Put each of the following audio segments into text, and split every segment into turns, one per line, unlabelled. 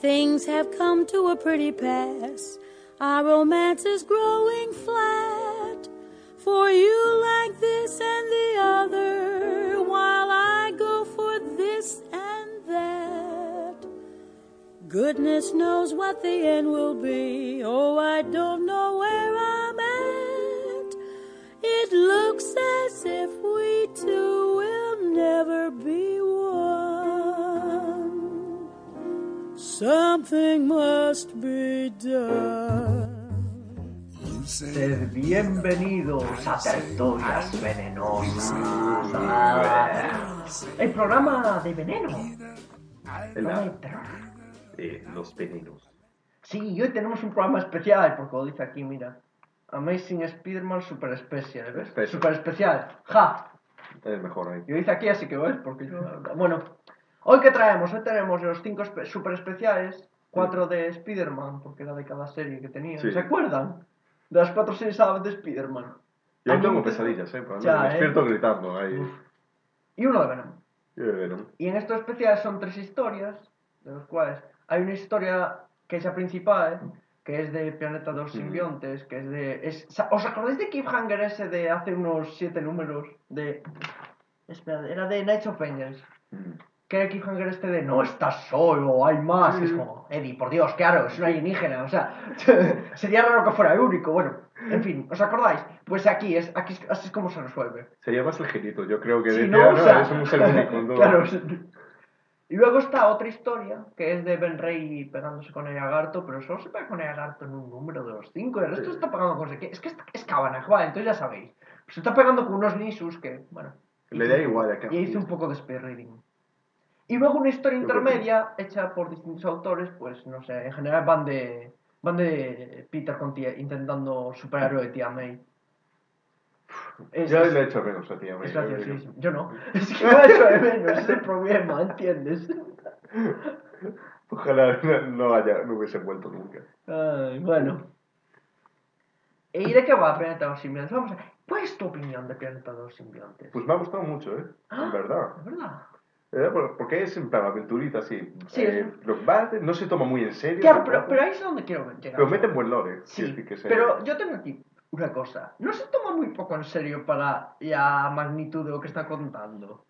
Things have come to a pretty pass. Our romance is growing flat. For you like this and the other, while I go for this and that. Goodness knows what the end will be. Oh, I don't know where I'm at. It looks as if we two will never be Something must be done.
Sed bienvenidos a Tertulias Venenosas. El programa de veneno.
El la-
de terror.
eh, los venenos.
Sí, y hoy tenemos un programa especial, porque lo dice aquí, mira. Amazing Spider-Man Super Special, ¿ves?
Special.
Super especial. ¡Ja!
Es mejor ahí.
Y lo dice aquí, así que ves, porque yo... Bueno, hoy que traemos, hoy tenemos los cinco espe- super especiales, cuatro de Spider-Man, porque era de cada serie que tenía.
Sí.
¿Se acuerdan? De las cuatro series de Spider-Man.
Yo tengo pesadillas, ¿eh? Pero
Ya,
me
¿eh?
despierto gritando ahí.
Uf. Y uno de Venom.
Y de Venom.
Y en estos especiales son tres historias, de los cuales hay una historia que es la principal, que es de Planeta de los. Simbiontes, que es de... es- ¿Os acordáis de Cliffhanger ese de hace unos siete números? De... Espera, era de Knights of Vengeance. Que Cliffhanger este de no estás solo, hay más. Es como, Eddie, por Dios, claro, es un alienígena. O sea, sería raro que fuera el único. Bueno, en fin, ¿os acordáis? Pues aquí es, aquí es- así es como se resuelve.
Sería más ligerito, yo creo que
Sí,
decía,
¿no? O
no,
sea,
somos el único. ¿no?
claro. Y luego está otra historia, que es de Ben Rey pegándose con el lagarto, pero solo se pega con el lagarto en un número de los cinco. El resto
Sí.
se está pegando con... Es que es, es Cabanag, vale, entonces ya sabéis. Se está pegando con unos Nisus que, bueno...
Le da
un
igual a
Y hice
uno.
un poco de speed reading. Y luego una historia
Yo
intermedia hecha por distintos autores, pues no sé, en general van de... Van de Peter con tía, intentando superar a Tía May. Es-
Ya
es-
le he hecho menos a amigo.
es graciosísimo. Yo no. Es que me ha hecho de menos, es el problema, ¿entiendes?
Ojalá no, no haya, no hubiese vuelto nunca.
Ay, bueno. ¿Y de qué va Planeta de los Simbiontes? Vamos a. ¿Cuál es tu opinión de Planeta de los Simbiontes?
Pues me ha gustado mucho, ¿eh?
Ah.
En verdad. Eh, por- Porque es en plan aventurita, así.
Sí,
Eh, lo que va, no se toma muy en serio.
Claro, pero, pero ahí es donde quiero llegar.
Pero mete buen lore.
Sí,
que se-
pero yo tengo aquí una cosa. No se toma muy poco en serio para la magnitud de lo que está contando.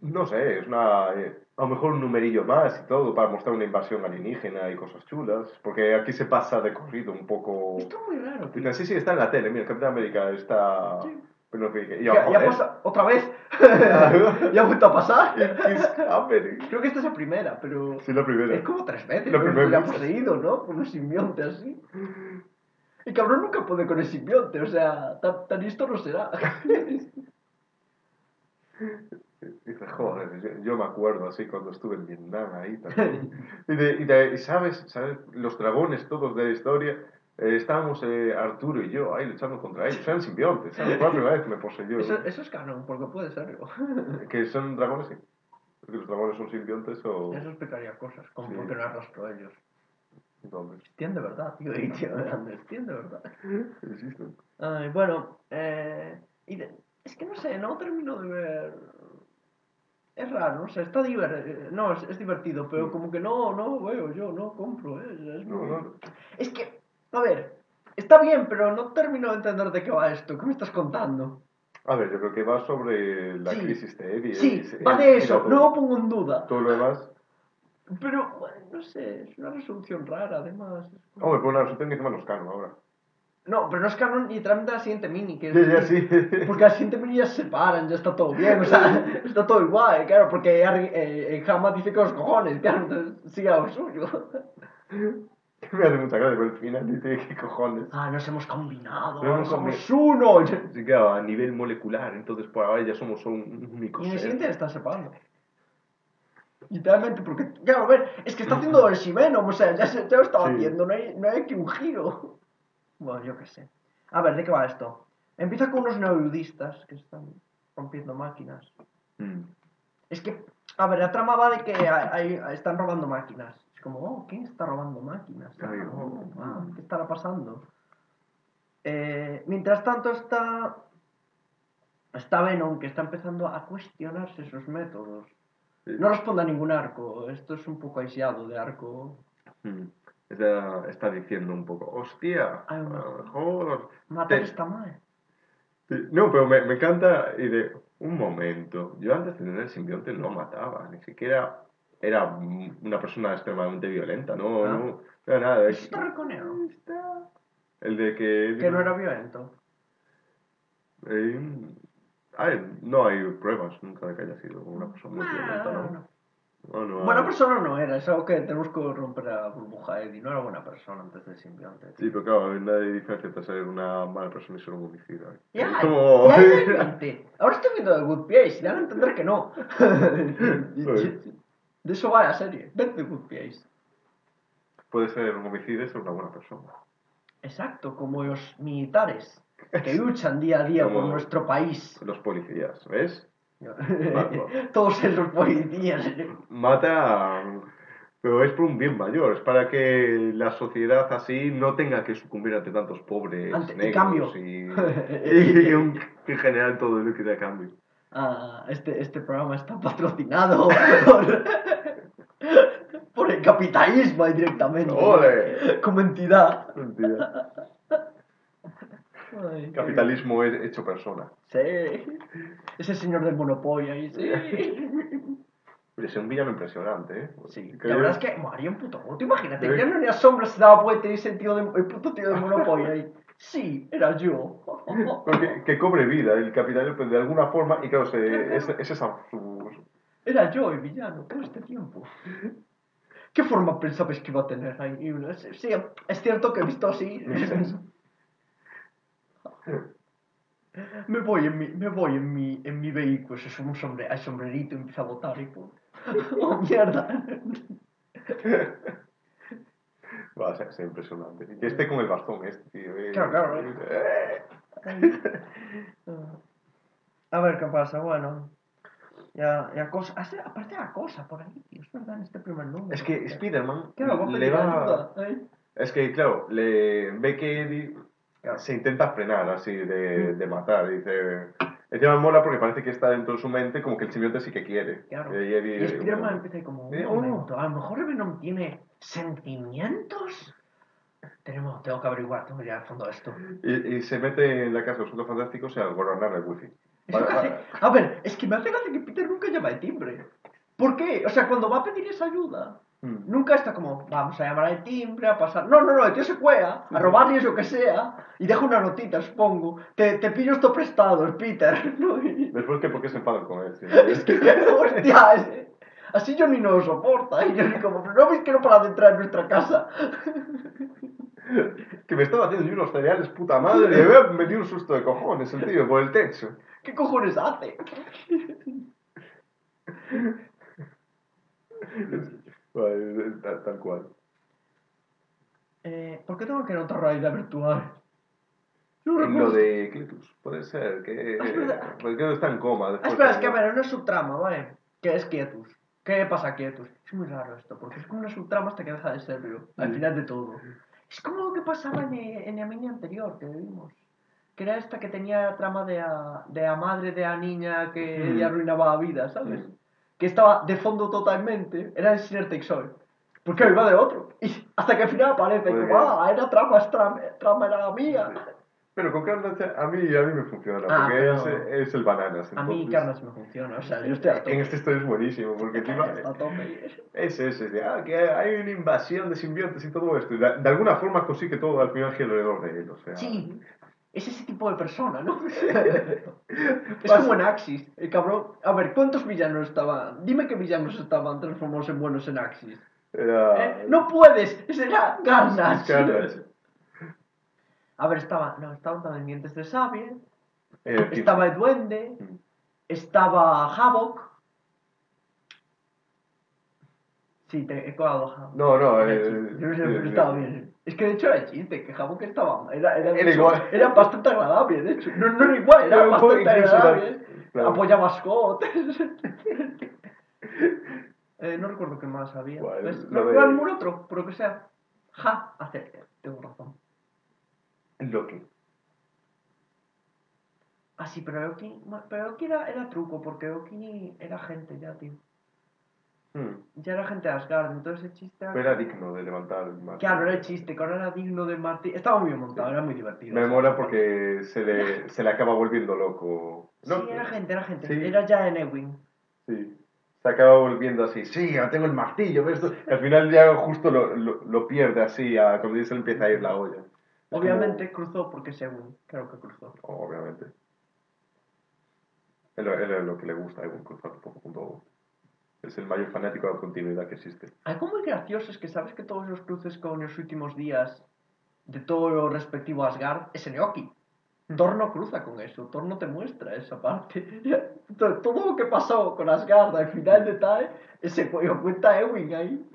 No sé, es una. eh, a lo mejor un numerillo más y todo para mostrar una invasión alienígena y cosas chulas. Porque aquí se pasa de corrido un poco.
Esto es muy raro, tío.
Sí, sí, está en la tele. Mira, Capitán América está.
Sí.
Pero que-
Ya, ya
joder,
pasa otra vez. ya ha vuelto a pasar. Creo que esta es la primera, pero.
Sí, la primera.
Es como tres veces
que me
le ha poseído, ¿no? Con un simbionte así. El cabrón nunca puede con el simbionte, o sea, tan, tan listo no será.
Dice, joder, yo, yo me acuerdo así cuando estuve en Vietnam ahí también. Y, de, y, de- y sabes, sabes, los dragones todos de la historia, eh, estábamos eh, Arturo y yo ahí luchando contra ellos, eran simbiontes, ¿sabes? Fue la primera vez que me poseyó.
Eso, eso es canon, porque puede serlo.
Que son dragones, sí. Porque los dragones son simbiontes o...
Eso explicaría cosas, como
Sí.
porque no arrastró a ellos.
Entonces,
Entiende verdad, tío, y tío, Andrés, entiende verdad.
existen.
Ay, bueno, eh, y de- es que no sé, no termino de ver... Es raro, no sé, está divertido, no, es, es divertido, pero como que no, no veo yo, no compro, eh, es
No,
muy-
no.
Es que, a ver, está bien, pero no termino de entender de qué va esto, ¿qué me estás contando?
A ver, yo creo que va sobre la
Sí.
crisis de Eddie.
Sí, va de eso, no lo pongo en duda,
Todo lo demás...
pero, bueno, no sé, es una resolución rara, además. es
Hombre, por una resolución que encima nos canon ahora.
No, pero no es canon literalmente la siguiente mini, que es...
Ya, ya, sí.
Porque la siguiente mini ya se separan, ya está todo bien, o sea, está todo igual, claro, porque Harry- eh, eh, dice que los cojones, claro, entonces sigue a lo suyo.
me hace mucha gracia, pero al final dice, ¿qué cojones?
Ah, nos hemos combinado,
Nos hemos
somos uno.
Así que a nivel molecular, entonces por ahora ya somos un único
Y el
ser.
siguiente le están separando. Literalmente, porque, claro, a ver, es que está haciendo el Venom, o sea, ya, se, ya lo estaba
Sí.
haciendo, no hay, no hay aquí un giro. Bueno, yo qué sé. A ver, ¿de qué va esto? Empieza con unos neurudistas que están rompiendo máquinas.
Mm.
Es que, a ver, la trama va de que hay- hay- están robando máquinas. Es como, oh, ¿quién está robando máquinas? Ah,
oh.
ah, ¿Qué estará pasando? Eh, mientras tanto está, está Venom, que está empezando a cuestionarse sus métodos. No responde a ningún arco. Esto es un poco aislado de arco.
Mm. Está, está diciendo un poco, hostia,
Ay,
lo mejor...
Matar
Te-
está mal.
No, pero me, me encanta y de un momento. Yo antes de tener el simbionte no mataba, ni siquiera era una persona extremadamente violenta, no,
Ah.
no, no era nada.
Reconeo.
El de que...
Que no era violento.
Eh, ay, no hay pruebas nunca de que haya sido una persona muy violenta,
Ah,
¿no?
no.
No, no
Buena
hay.
persona no era, es algo que tenemos que romper la burbuja Eddie. No era buena persona antes del simbionte.
Sí, pero claro, no hay diferencia entre ser una mala persona y ser un homicida. ¿eh?
Ya,
Es como...
ya. Ahora estoy viendo The Good Place y van a entender que no. De eso va la serie. Ved The Good Place.
Puede ser un homicida y ser una buena persona.
Exacto, como los militares que luchan día a día por
Como-
nuestro país.
Los policías, ¿ves?
Todos esos policías.
Mata, pero es por un bien mayor, es para que la sociedad así no tenga que sucumbir ante tantos pobres
Ante-
negros
cambio.
y, y un- en general todo lo que da cambio.
Ah, este, este programa está patrocinado por, por el capitalismo ahí directamente.
¡Ole!
Como entidad.
Mentira.
Ay, qué-
Capitalismo es hecho persona.
Sí. Ese señor del monopolio ahí, sí.
Es un villano impresionante, ¿eh?
Sí,
Que-
la verdad es que moría un puto moto. Imagínate,
Sí.
que ya no había sombra, se daba vuelta y ese tío de, el puto tío del monopolio ahí. Sí, era yo.
Que, que cobre vida el capitalismo pues, de alguna forma y claro, se, es, es esa su-
Era yo el villano todo este tiempo. ¿Qué forma pensabais que iba a tener ahí? Sí, es cierto que visto así. me voy en mi, me voy en mi, en mi vehículo, se sube un sombre, al sombrerito y empieza a botar y pum. ¡Oh, mierda!
Va a ser, ser impresionante. Y esté con el bastón este, tío. eh.
Claro, claro,
Eh.
A ver qué pasa, bueno. Ya, ya cosa. hace- Aparte la cosa por ahí, tío, es verdad, en este primer número.
Es que Spider-Man
Claro, a
le va...
ayuda. ¿eh?
Es que, claro, le ve que Eddie
Claro.
se intenta frenar así de, de matar. Dice... Encima me mola porque parece que está dentro de su mente como que el simbionte sí que quiere.
Claro.
Y Eddie-
Y Spider-Man empieza como, un momento, a lo mejor Venom tiene sentimientos. Tenemos, tengo que averiguar, tengo que ir al fondo de esto.
Y, y se mete en la casa de los Cuatro fantásticos a gobernar el wifi.
Que hace- A ver, es que me hace gracia que Peter nunca llama el timbre. ¿Por qué? O sea, cuando va a pedir esa ayuda,
Mm.
nunca está como, vamos a llamar al timbre, a pasar. No, no, no, el tío se cuea, a robarle eso que sea, y deja una notita, supongo. Te, te pillo esto prestado, el Peter. ¿no? Y-
Después que por qué se enfadan con él.
Es que, hostia, es- así yo ni no lo soporta. Y yo ni como, no veis que no para de entrar en nuestra casa.
que me estaba haciendo yo unos cereales, puta madre. Y me dio un susto de cojones el tío por el techo.
¿Qué cojones hace?
Vale, tal, tal cual.
Eh, ¿Por qué tengo que notar realidad virtual? No
En
recuerdo.
lo de Cletus, puede ser que.
Es verdad.
Porque está en coma.
Ah,
Después
espera, es que a ver, no es subtrama, ¿vale? Que es Quietus. ¿Qué pasa a Quietus? Es muy raro esto, porque es como una subtrama hasta que deja de serlo, al
Mm.
final de todo. Es como lo que pasaba en, el- en la mini anterior que vimos. Que era esta que tenía la trama de la, de la madre de la niña que
Mm.
le arruinaba la vida, ¿sabes?
Mm.
Que estaba de fondo totalmente, era el Sinner Takes All. Porque iba de otro. Y hasta que al final aparece, como, ah, era trama, es trama, trama era la mía.
Pero con Carnage a mí, a mí me funciona,
Ah,
porque
pero-
es, es el bananas.
A mí
entonces-
Carnage me funciona, o sea, yo estoy a tope.
En este estoy es buenísimo, porque encima
Está a tope.
es ese, es de, ah, que hay una invasión de simbiontes y todo esto. Y de, de alguna forma consigue todo al final alrededor de él, o sea...
Sí, es ese tipo de persona, ¿no? es como en Axis, el cabrón. A ver, ¿cuántos villanos estaban? Dime qué villanos estaban transformados en buenos en Axis.
Era...
¿Eh? ¡No puedes! ¡Ese era Garnach!
Carnage.
A ver, estaba, no, estaban también dientes de
Eh,
estaba el Duende,
Mm.
estaba Havok. Sí, te he colado a Havok.
No, no, eh.
Yo no sé, pero
sí.
estaba bien. Es que de hecho era chiste, que Havok estaba. Era, era,
Era igual.
era bastante agradable, de hecho. No, no era igual, era bastante agradable.
claro.
Apoyaba a Scott. eh, no recuerdo qué más había.
Bueno, lo
No
de-
ningún otro, por lo que sea. Ja, hace, tengo razón.
Loki.
Ah, sí, pero Loki, pero Loki era, era truco, porque Loki era gente ya, tío.
Hmm.
ya era gente de Asgard, entonces el chiste era...
Pero era digno de levantar el martillo.
Claro, era el chiste, que ahora era digno de Martín. Estaba muy bien montado, era muy divertido.
Me mola porque se le, se le acaba volviendo loco.
Sí, era gente, era gente.
Sí.
Era ya en Ewing.
Sí. Se acaba volviendo así. Sí, ya tengo el martillo. ¿ves? Al final ya justo lo, lo, lo pierde así a, cuando se le empieza a ir la olla.
Obviamente cruzó porque es Ewing. Creo que cruzó.
como- obviamente. Es lo, es lo que le gusta a Ewan cruzar un poco. Es el mayor fanático de la continuidad que existe.
Algo muy gracioso es que sabes que todos los cruces con los últimos días de todo lo respectivo a Asgard es en Eoki. Thor no cruza con eso, Thor no te muestra esa parte. To- Todo lo que pasó con Asgard al final de TAE, ese lo cuenta Ewing ahí.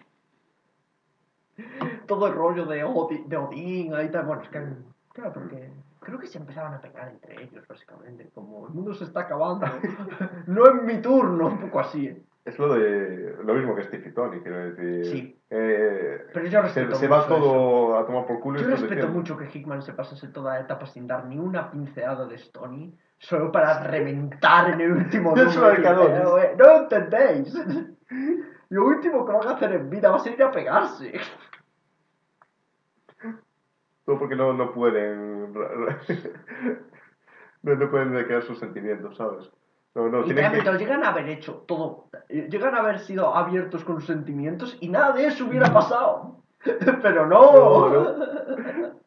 Todo el rollo de, Odi- de Odín, ahí tal. Bueno, es que, claro, porque creo que se empezaban a pegar entre ellos, básicamente. Como el mundo se está acabando, no es mi turno, un poco así. ¿eh?
Es lo de lo mismo que Steve y Tony, quiero decir.
Sí.
Eh,
Pero yo
se,
respeto
se va
mucho
todo a tomar por culo.
Yo respeto mucho que Hickman se pasase toda la etapa sin dar ni una pincelada de Stony, solo para reventar en el último número. eh, No entendéis. Lo último que van a hacer en vida va a ser ir a pegarse.
Todo porque no, no pueden. no, no pueden declarar sus sentimientos, ¿sabes? No, no, tienen
Literalmente,
que.
llegan a haber hecho todo. eh, Llegan a haber sido abiertos con sus sentimientos y nada de eso hubiera pasado. Pero no.
No,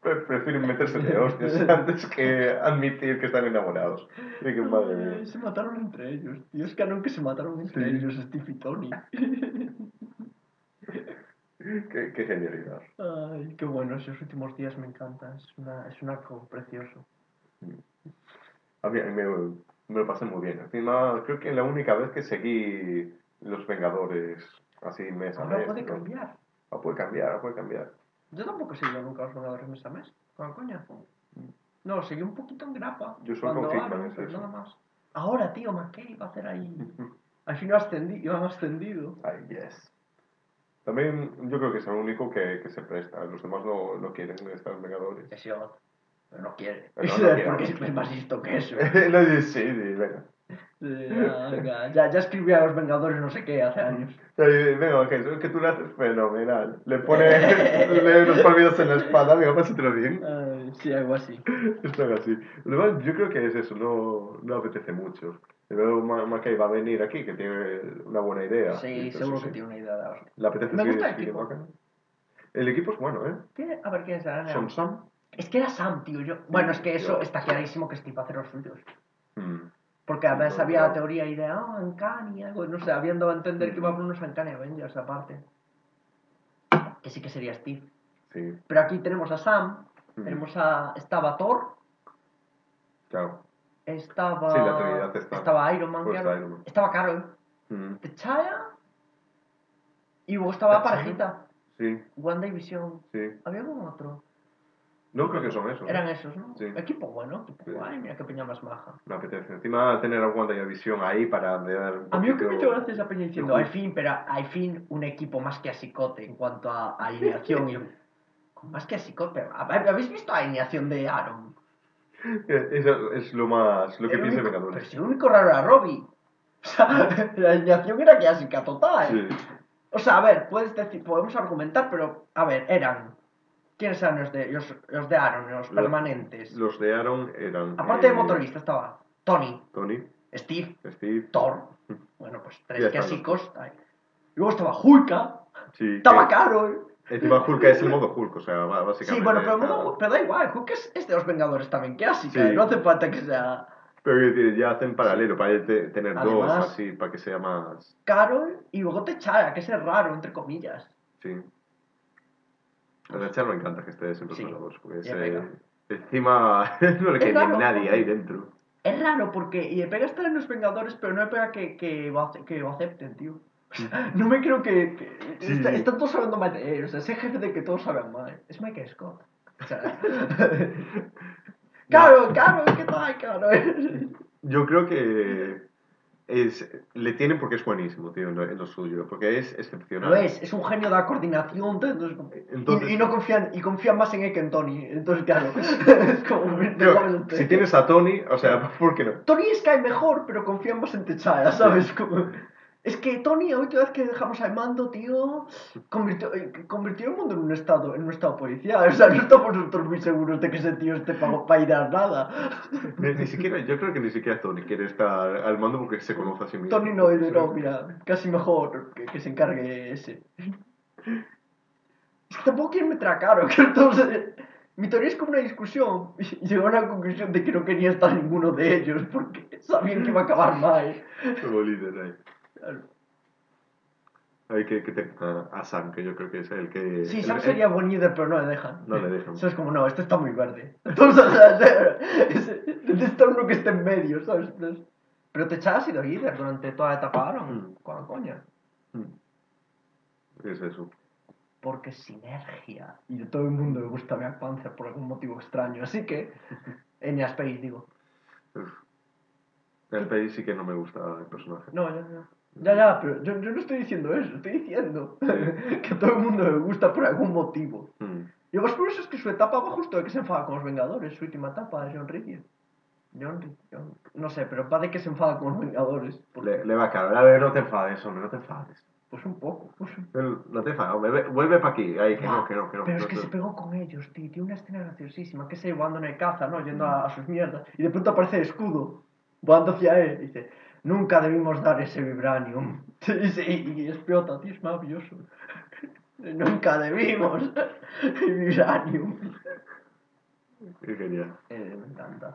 Pre- Prefieren meterse de hostias antes que admitir que están enamorados. Y que madre mía.
Ay, Se mataron entre ellos, tío. Es canon que se mataron entre
Sí.
ellos, Steve y Tony.
Qué, qué genialidad.
Ay, qué bueno, esos últimos días me encantan. Es, una, es un arco precioso.
A mí me, me lo pasé muy bien. Encima, creo que la única vez que seguí Los Vengadores así mes a
Ahora
mes.
puede
¿no?
cambiar.
Ah, puede cambiar, ah, puede cambiar.
Yo tampoco he seguido nunca los Vengadores mes a mes. Con coña. No, seguí un poquito en grapa.
Yo
cuando
con Hickman,
Aaron,
es
nada más. Ahora, tío, McKay va a hacer ahí. Al fin lo ascendí, iban ascendido.
Ay, yes. También yo creo que es el único que, que se presta. Los demás no, no quieren estar en Vengadores.
Pero no quiere.
Pero no quiere,
Porque
¿no?
es más listo que eso.
No, sí, sí, venga.
Ya, ya, ya, ya escribí a los Vengadores no sé qué hace años.
Venga, es que tú lo haces fenomenal. Le pone le los palmitos en la espada, venga, pásatelo bien.
Ay, sí, algo así.
Están así. Lo demás, yo creo que es eso, no, no apetece mucho. Pero Ma- McKay va a venir aquí, que tiene una buena idea.
Sí,
Entonces,
seguro
sí.
que tiene una idea de algo.
Le apetece
Me gusta el equipo.
El equipo es bueno, ¿eh?
¿Qué? A ver quién es
Son Sam.
Es que era Sam, tío. Yo... Bueno, es que eso está clarísimo que Steve va a hacer los suyos.
Mm.
Porque a veces
Sí,
había la teoría ahí de, ah, Uncanny, algo, no sé, habían dado a entender que iba a haber unos Uncanny Avengers aparte. Que sí que sería Steve.
Sí,
Pero aquí tenemos a Sam,
Mm.
tenemos a... Estaba Thor,
claro.
estaba...
Sí, la Trinidad está.
Estaba Iron Man,
Pues
claro.
Iron Man.
Estaba Carol,
Mm.
T'Challa, y luego estaba parejita,
Sí,
Wanda y
sí.
¿Había algún otro?
No creo que son esos.
Eran esos, ¿no?
Sí.
Equipo bueno, equipo
Sí.
guay, mira qué peña más maja.
Me apetece. Encima tener a Wanda y a Visión ahí para un
A mí lo que me hecho gracia esa peña diciendo, al fin, pero al fin un equipo más que asicote en cuanto a alineación. y yo, más que asicote, pero ¿habéis visto la alineación de Aaron?
Eso es lo más. Lo que piensa Vengadores.
Pero si el único raro era Robbie. O sea, la alineación era clásica total.
Sí.
O sea, a ver, puedes decir, podemos argumentar, pero a ver, eran. ¿Quiénes eran los de, los, los de Aaron, los permanentes?
Los de Aaron eran.
Aparte de
eh,
motorista estaba Tony,
Tony,
Steve,
Steve.
Thor. Bueno, pues
Ya
tres clásicos. Luego estaba Hulka,
Sí.
estaba
que-
Carol.
Encima Hulk es el modo Hulk, o sea, ba- básicamente.
Sí, bueno, pero,
está-
modo- pero da igual, Hulk es, es de los Vengadores también clásica,
Sí.
no hace falta que sea
Pero quiero decir, ya hacen paralelo para te- tener dos
Además-
así, para que sea más.
Carol y luego T'Challa, que es raro, entre comillas.
Sí. A Rachel me encanta que esté siempre
Sí,
con los dos, porque ese-
pega.
encima no le
Es
queda nadie ahí dentro.
Es raro porque y le pega estar en los Vengadores, pero no le pega que, que, que lo acepten, tío. No me creo que. que-
Sí.
está- están todos hablando mal de él. O sea, ese jefe de que todos hablan mal. Es Michael Scott. O sea, Carol, Carol, ¿qué tal, Carol?
Yo creo que es, le tienen porque es buenísimo, tío, en lo, en lo suyo, porque es excepcional.
Lo es, es un genio de la coordinación. Entonces,
Entonces-
y, y no confían, y confían más en él que en Tony. Entonces, claro. es como.
Si tienes a Tony, o sea, ¿por qué no?
Tony es cae mejor, pero confían más en T'Challa, ¿sabes? Como... Es que Tony, la última vez que dejamos al mando, tío, convirtió, eh, convirtió el mundo en un estado, en un estado policial. O sea, no estamos nosotros muy seguros de que ese tío esté para ir a nada.
Ni, ni siquiera, yo creo que ni siquiera Tony quiere estar al mando porque se conoce a sí mismo.
Tony no, dice, no, mira, casi mejor que, que se encargue ese. Es que tampoco quieren meter a Caro, que entonces... Mi teoría es como una discusión y llegó a la conclusión de que no quería estar ninguno de ellos porque sabían que iba a acabar mal.
Como líder ahí.
Claro.
Hay que, que tener a, a Sam, que yo creo que es el que...
Sí,
el-
Sam
el-
sería buen líder, pero no le dejan.
No le dejan.
Eso es como, no, este está muy verde. Entonces, necesita uno que esté en medio, ¿sabes? Pero Techada ha sido líder durante toda la etapa Aaron.
Mm.
¿Cuál coña?
Es eso.
Porque sinergia. Y a todo el mundo le gusta Black Panther por algún motivo extraño. Así que, Enya Space, digo.
Uf. El país sí que no me gusta el personaje.
No, ya, ya. Ya, ya, pero yo, yo no estoy diciendo eso. Estoy diciendo que a todo el mundo le gusta por algún motivo.
Mm.
Y lo más curioso es que su etapa va justo de que se enfada con los Vengadores. Su última etapa es John Ritchie. John. John- No sé, pero va de que se enfada con los Vengadores. Porque,
Le, le va a caer. A ver, no te enfades, hombre, no te enfades.
Pues un poco. Pues un...
No te enfades, hombre, ve- vuelve para aquí. Ay, que no, que no, que no.
Pero es
No
que
te-
se pegó con ellos, tío. Tiene una escena graciosísima. Que se volando en el caza, ¿no? Yendo a, a sus mierdas. Y de pronto aparece el escudo. Volando hacia él. Y dice, nunca debimos dar ese vibranium. Y, se- y explota, tío. Es maravilloso. nunca debimos el vibranium.
Qué genial.
Eh, me encanta.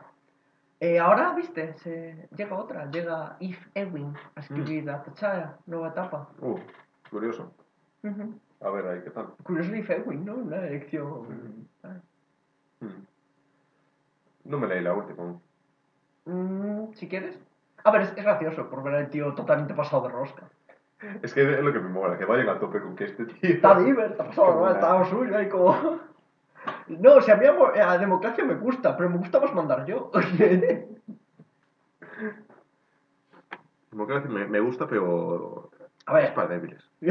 Eh, ahora, viste, se... llega otra. Llega Eve Ewing a escribir a T'Challa. Nueva etapa.
Uh, curioso. A ver, ahí, ¿qué tal?
Curioso Eve Ewing, ¿no? Una elección... ah.
Mm. No me leí la última.
Mm, si quieres. A ver, es, es gracioso por ver al tío totalmente pasado de rosca.
Es que es lo que me mola, que vayan a tope con que este tío.
Está Diver, está pasado rosca, está suyo ahí como... No, o sea, a mí amor, a democracia me gusta, pero me gusta más mandar yo.
Democracia me, me gusta, pero.
A ver.
Es para débiles.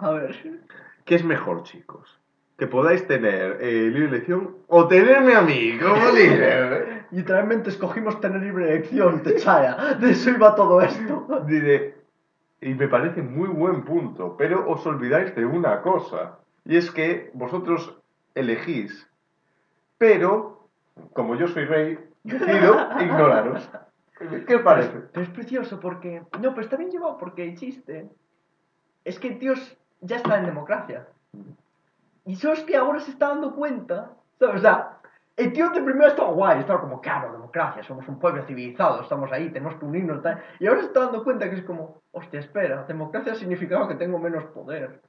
a ver.
¿Qué es mejor, chicos? Que podáis tener eh, libre elección o tenerme a mí como líder.
Literalmente escogimos tener libre elección, Techaya. De eso iba todo esto.
Diré, y me parece muy buen punto, pero os olvidáis de una cosa, y es que vosotros elegís, pero como yo soy rey, decido ignoraros. ¿Qué os parece?
Pero es precioso porque... No, pero está bien llevado porque el chiste es que es- ya está en democracia. Y solo es que ahora se está dando cuenta, ¿sabes? O sea, el tío de primero estaba guay, estaba como, claro, democracia, somos un pueblo civilizado, estamos ahí, tenemos que unirnos, tal. Y ahora se está dando cuenta que es como, hostia, espera, democracia significaba que tengo menos poder.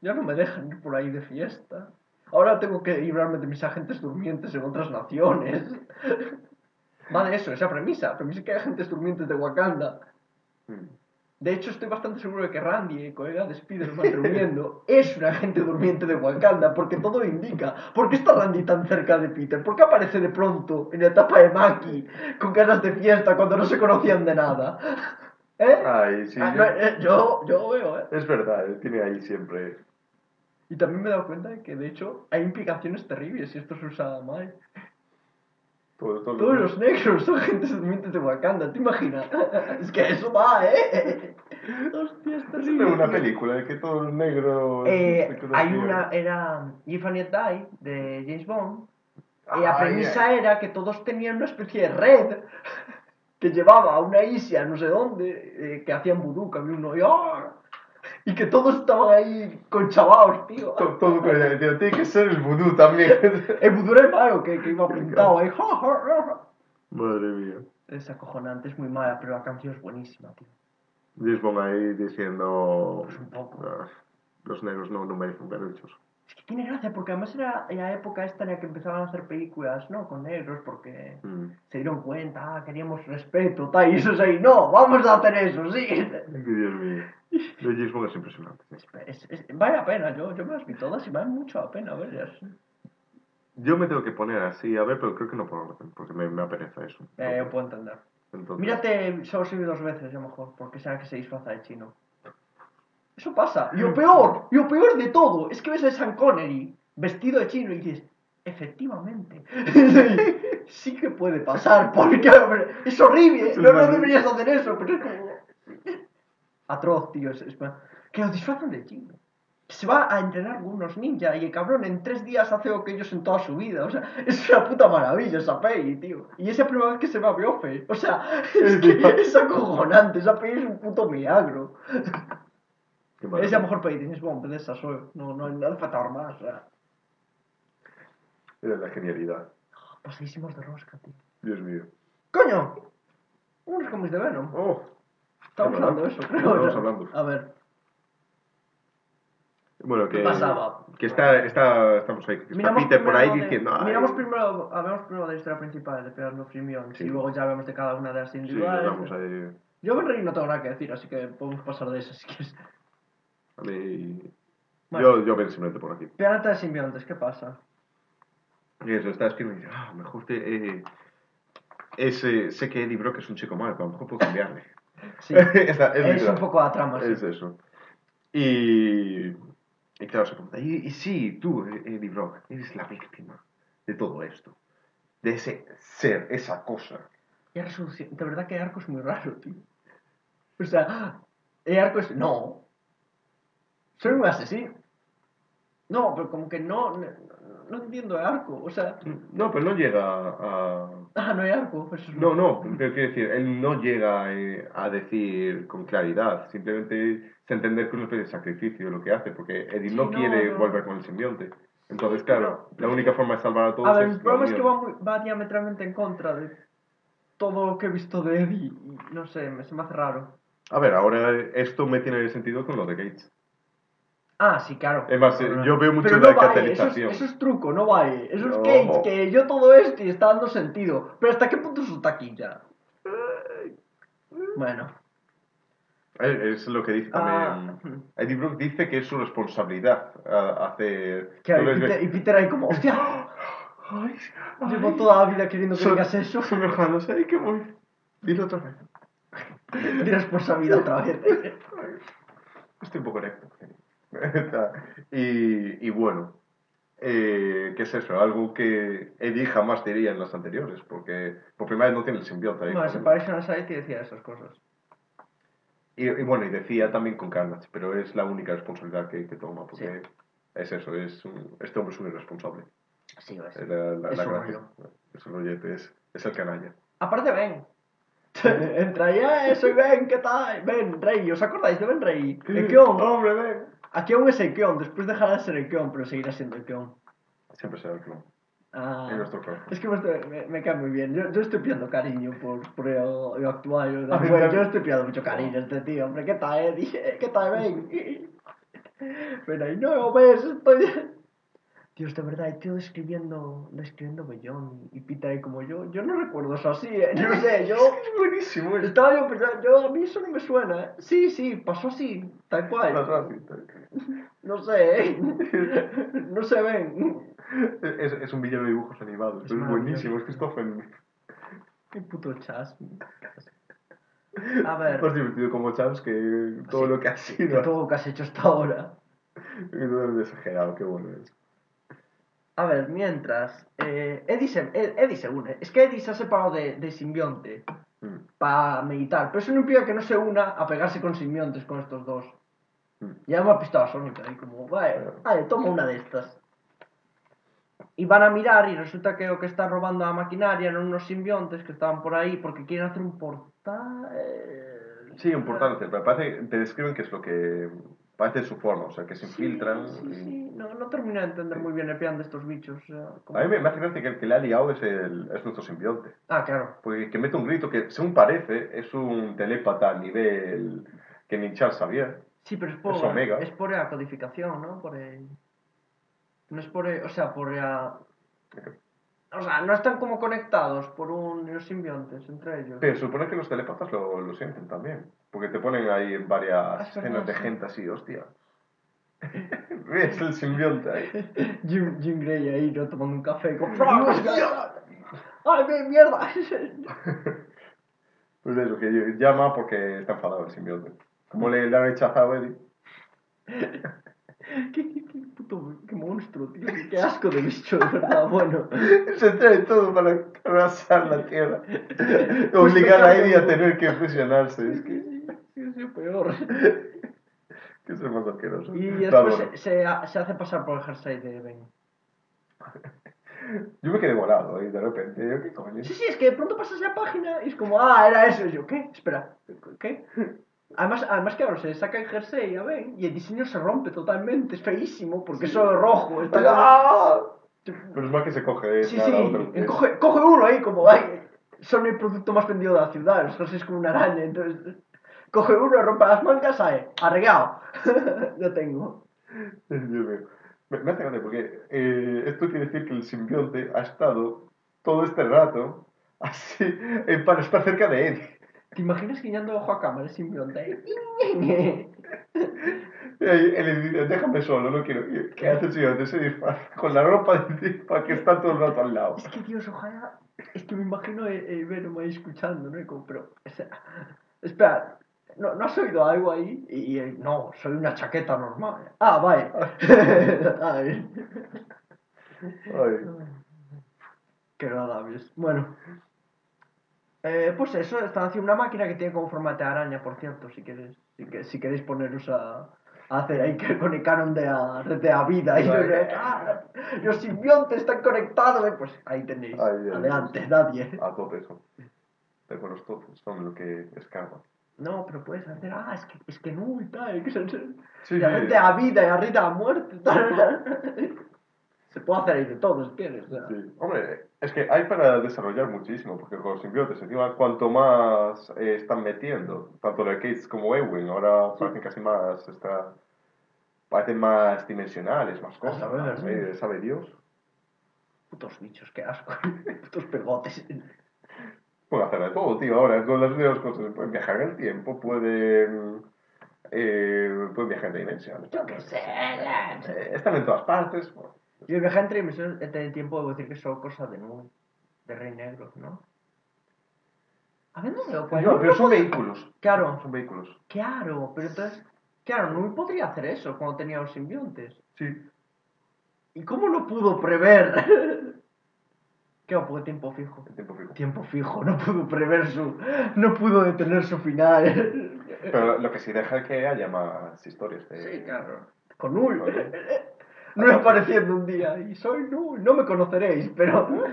Ya no me dejan ir por ahí de fiesta. Ahora tengo que librarme de mis agentes durmientes en otras naciones. Va de eso, esa premisa. Premisa que hay agentes durmientes de Wakanda. De hecho, estoy bastante seguro de que Randy, el colega de Spider-Man reuniendo, es un agente durmiente de Wakanda, porque todo lo indica. ¿Por qué está Randy tan cerca de Peter? ¿Por qué aparece de pronto en la etapa de Maki con ganas de fiesta cuando no se conocían de nada? ¿Eh?
Ay, sí,
Ah,
yo-
no, eh, yo, yo lo veo, ¿eh?
es verdad, él tiene ahí siempre...
Y también me he dado cuenta de que, de hecho, hay implicaciones terribles si esto se usa mal.
Todo-
Todos los negros son agentes durmientes de Wakanda, ¿te imaginas? Es que eso va, ¿eh? Hostia, es
Es
terrible.
una
tío.
película de que todos los negros...
Eh, hay una, era If and Die, de James Bond. Y la
Ay,
premisa era que todos tenían una especie de red que llevaba a una isla, no sé dónde, eh, que hacían vudú, que había uno y, ¡ah! Y que todos estaban ahí conchavados, tío.
To- Todo con el tío, tiene que ser el vudú también.
El vudú era el malo que, que iba pintado ahí.
Madre mía.
Es acojonante, es muy mala, pero la canción es buenísima, tío.
Bond ahí diciendo...
Pues un poco.
"Ah, los negros no, no merecen derechos.
Es que tiene gracia, porque además era la época esta en la que empezaban a hacer películas, ¿no? Con negros, porque
Mm.
se dieron cuenta, ah, queríamos respeto, tal, y eso es ahí, no, vamos a hacer eso, sí.
Dios mío. Lo James Bond es impresionante.
Es- es- vale la pena, yo, yo me las vi todas y vale mucho la pena verlas.
Yo me tengo que poner así, a ver, pero creo que no por orden, porque me, me apereza eso.
Eh, yo puedo entender.
Entonces,
Mírate, solo se dos veces, a lo mejor, porque será que se disfraza de chino. Eso pasa. Y lo peor, y lo peor de todo, es que ves a Sean Connery vestido de chino y dices, efectivamente, sí que puede pasar, porque hombre, es horrible, no, no deberías hacer eso, pero es como... atroz, tío. es- es- que lo disfrazan de chino. Se va a entrenar con unos ninjas y el cabrón en tres días hace lo que ellos en toda su vida. O sea, es una puta maravilla esa peli, tío. Y es la primera vez que se va a Biofe. O sea, es que es acojonante. Esa peli es un puto milagro.
Maravilla.
la mejor James Bond, de esas, solo. No, no, no hace falta más. O sea,
Era la genialidad.
pasadísimos de rosca, tío.
Dios mío.
¡Coño! Unos cómics de Venom.
Oh,
Estamos hablando de eso, creo.
Estamos hablando.
A ver.
bueno, que,
¿Qué pasaba?
que está, está, estamos ahí, que está Peter por ahí
de-
diciendo, "Ay,
miramos primero, hablamos primero de la historia principal de Pegar no Freemions
Sí.
y luego ya hablamos de cada una de las
sí,
individuales.
vamos ahí,
Yo Ben Rey no tengo nada que decir, así que podemos pasar de eso si quieres.
A
Bueno.
yo, yo ven simplemente por aquí.
Planeta de simbiontes, ¿qué pasa?
Y eso, está escribiendo y dice, ah, mejor te, eh, ese, sé que Eddie Brock es un chico malo, pero a lo mejor puedo cambiarle.
Sí,
es
un poco la trama, sí.
Es eso. Y, y claro, se pregunta, y, y sí, tú, Eddie Brock, eres la víctima de todo esto. De ese ser, esa cosa.
Y resolución, de verdad que arco es muy raro, tío. O sea, arco es, no, soy un asesino. No, pero como que no, no, no entiendo el arco, o sea,
No, pero no llega a...
ah, no hay arco. Eso es
No, no, pero quiero decir, él no llega eh, a decir con claridad, simplemente es entender que es una especie de sacrificio lo que hace, porque Eddie
Sí,
no,
no,
quiere
no.
volver con el simbionte. Entonces, claro, la única forma de salvar a todos
A ver, el problema es que va, muy- va diametralmente en contra de todo lo que he visto de Eddie. y no sé, me, se me hace raro.
A ver, ahora esto me tiene sentido con lo de Gates.
Ah, sí, claro.
Es más, eh,
No, no.
yo veo mucho
Pero
la
no vale,
catalización.
Eso es, eso es truco, no vale. Eso es
No.
Cage, que yo todo esto y está dando sentido. Pero ¿hasta qué punto eso aquí ya? Bueno.
Es, es lo que dice
Ah,
también. Eddie Brock dice que es su responsabilidad hacer.
Claro, y, Peter, y Peter ahí como, hostia,
Ay,
llevo
ay,
toda la vida queriendo que digas eso.
Lejanos, ay, que voy. Dilo otra vez.
Mi responsabilidad otra vez.
Estoy un poco erecto. Y, y bueno, eh, ¿qué es eso? Algo que Eddie jamás diría en las anteriores, porque por primera vez no tiene el simbionte ahí.
Bueno. Separation Anxiety decía esas cosas.
y, y bueno, y decía también con Carnage, pero es la única responsabilidad que, que toma, porque es eso, es un- este hombre es un irresponsable.
Sí.
Es la, la,
Es
la
un.
Es el rollete, es, es el canalla.
Aparte, Ben. Entra ahí, eh, soy Ben, ¿qué tal? Ben, Rey, ¿os acordáis de Ben Rey? Keon.
¡Hombre, ven!
Aquí aún es el Keon, después dejará de ser el Keon, pero seguirá siendo el Keon.
Siempre será el clon.
Ah,
En nuestro clon.
es que me, me, cae muy bien. Yo, yo estoy pillando cariño por, por el, el actual. Bueno, yo estoy pillando mucho cariño a este tío, hombre. ¿Qué tal, Eddie? ¿Qué tal, Ben? Pero ahí no, ves, estoy. Dios, de verdad, el tío describiendo, describiendo Bellón y Peter ahí como yo. Yo no recuerdo eso así, ¿eh? No sé, yo.
Es buenísimo esto.
Estaba yo pensando, yo, a mí eso no me suena. ¿eh? Sí, sí, pasó así, tal cual.
Más fácil.
No sé, ¿eh? No se ven.
Es, es un villano de dibujos animados,
Es
pero es buenísimo, es Christopher.
Qué puto chas. A ver,
Más divertido como Chance que todo lo que ha
que
sido.
todo lo que has hecho hasta ahora.
Es exagerado, qué bueno es.
A ver, mientras. Eh, Eddie, se, Ed- Eddie se une. Es que Eddie se ha separado de, de simbionte
Mm,
para meditar. Pero eso no impide que no se una a pegarse con simbiontes con estos dos.
mm.
Ya me ha pistola Sónica ahí como, vale, vale, toma una de estas. Y van a mirar y resulta que lo que está robando la maquinaria eran unos simbiontes que estaban por ahí porque quieren hacer un portal.
Sí, importante, pero parece, te describen que es lo que parece su forma, o sea, que se
Sí,
infiltran.
Sí,
y-
sí, no, no termino de entender muy bien el plan de estos bichos. como-
A mí me, me hace gracia que el que le ha liado es, el, es nuestro simbionte.
Ah, claro.
Porque que mete un grito que, según parece, es un telépata a nivel que ni Charles Xavier.
Sí, pero es por,
Es Omega.
es por la codificación, ¿no? Por el... No es por el- O sea, por la... O sea, no están como conectados por un, los simbiontes entre ellos.
Pero supone que los telépatas lo, lo sienten también. Porque te ponen ahí en varias
es
escenas de gente así, hostia. ¿Ves el simbionte ahí?
Jim, Jim Grey ahí, ¿no? Tomando un café con... ¡Ay, mi- mierda!
Pues eso, que llama porque está enfadado el simbionte. Como le, le han rechazado a Eddie.
¿Qué, qué, qué puto... Qué monstruo, tío. Qué asco de bicho, de verdad. Bueno.
Se trae todo para arrasar la tierra. Obligar a Eddie a tener que fusionarse. Es que...
Sido peor.
Que es el más asqueroso.
Y después
bueno.
se, se, ha- se hace pasar por el jersey de Ben.
Yo me quedé volado ahí de repente. Yo, ¿qué coño?
Sí, sí, es que de pronto pasas la página y es como, ah, era eso. Y yo, ¿qué? Espera, ¿qué? Además, además claro, se saca el jersey a Ben y el diseño se rompe totalmente. Es feísimo porque eso es rojo. Está
¡Ah! Pero es mal que se coge
Sí,
nada,
sí,
otro.
y coge, coge uno ahí como, ay, son el producto más vendido de la ciudad, los jerseys como una araña, entonces coge uno, rompe las mangas, ahí, arreglado, ya tengo.
Dios mío. Me, me hace gracia porque eh, esto quiere decir que el simbionte ha estado todo este rato así eh, para estar cerca de él.
¿Te imaginas guiñando ojo a cámara el
él le dice, déjame solo, no quiero. ¿Qué hace el simbionte? Se disfraza con la ropa de encima que está todo el rato al lado.
Es que, Dios, ojalá, es que me imagino el, el Venom ahí escuchando, ¿no? Como, pero, o sea, espera, ¿no, ¿no has oído algo ahí? Y, y él, no, soy una chaqueta normal. Ah, vaya. Ay.
Ay.
Qué agradables. Bueno. Eh, pues eso, están haciendo una máquina que tiene como formato de araña, por cierto, si queréis, si, que, si queréis poneros a, a hacer ahí que con el canon de red de la vida. Y
Vale.
ah, los simbiontes están conectados, eh, pues ahí tenéis.
Ay,
Adelante, nadie.
A tope. De con los topos, son lo que escarban.
No, pero puedes hacer, ah, es que, es que no, y tal, que se,
Sí,
de la vida y red de la muerte. tal. Se puede hacer ahí de todo, si quieres.
Sí. Hombre, es que hay para desarrollar muchísimo, porque con los simbiontes, encima, cuanto más eh, están metiendo, tanto la Gates como Ewing, ahora parecen casi más, está, parecen más dimensionales, más cosas.
saber, sí.
eh, ¿Sabe Dios?
Putos bichos, qué asco. Putos pegotes.
Pueden hacer de todo, tío. Ahora, con las nuevas cosas, pueden viajar en el tiempo, pueden, eh, pueden viajar en dimensiones.
Yo qué sé.
Eh, están en todas partes. bueno.
Yo viajé entre dimensiones entre el tiempo, debo decir que es solo cosa de Nui, de Rey Negro, ¿no? Hablando de lo cual,
No, pero
no
son vehículos.
Claro,
Son vehículos.
claro, pero entonces, claro, Nui podría hacer eso cuando tenía los simbiontes.
Sí.
¿Y cómo lo pudo prever? Claro, porque tiempo fijo.
En tiempo fijo.
Tiempo fijo, no pudo prever su... No pudo detener su final.
Pero lo que sí deja es que haya más historias. De...
Sí, claro. Con Nui. No apareciendo un día y soy Nui. No me conoceréis, pero...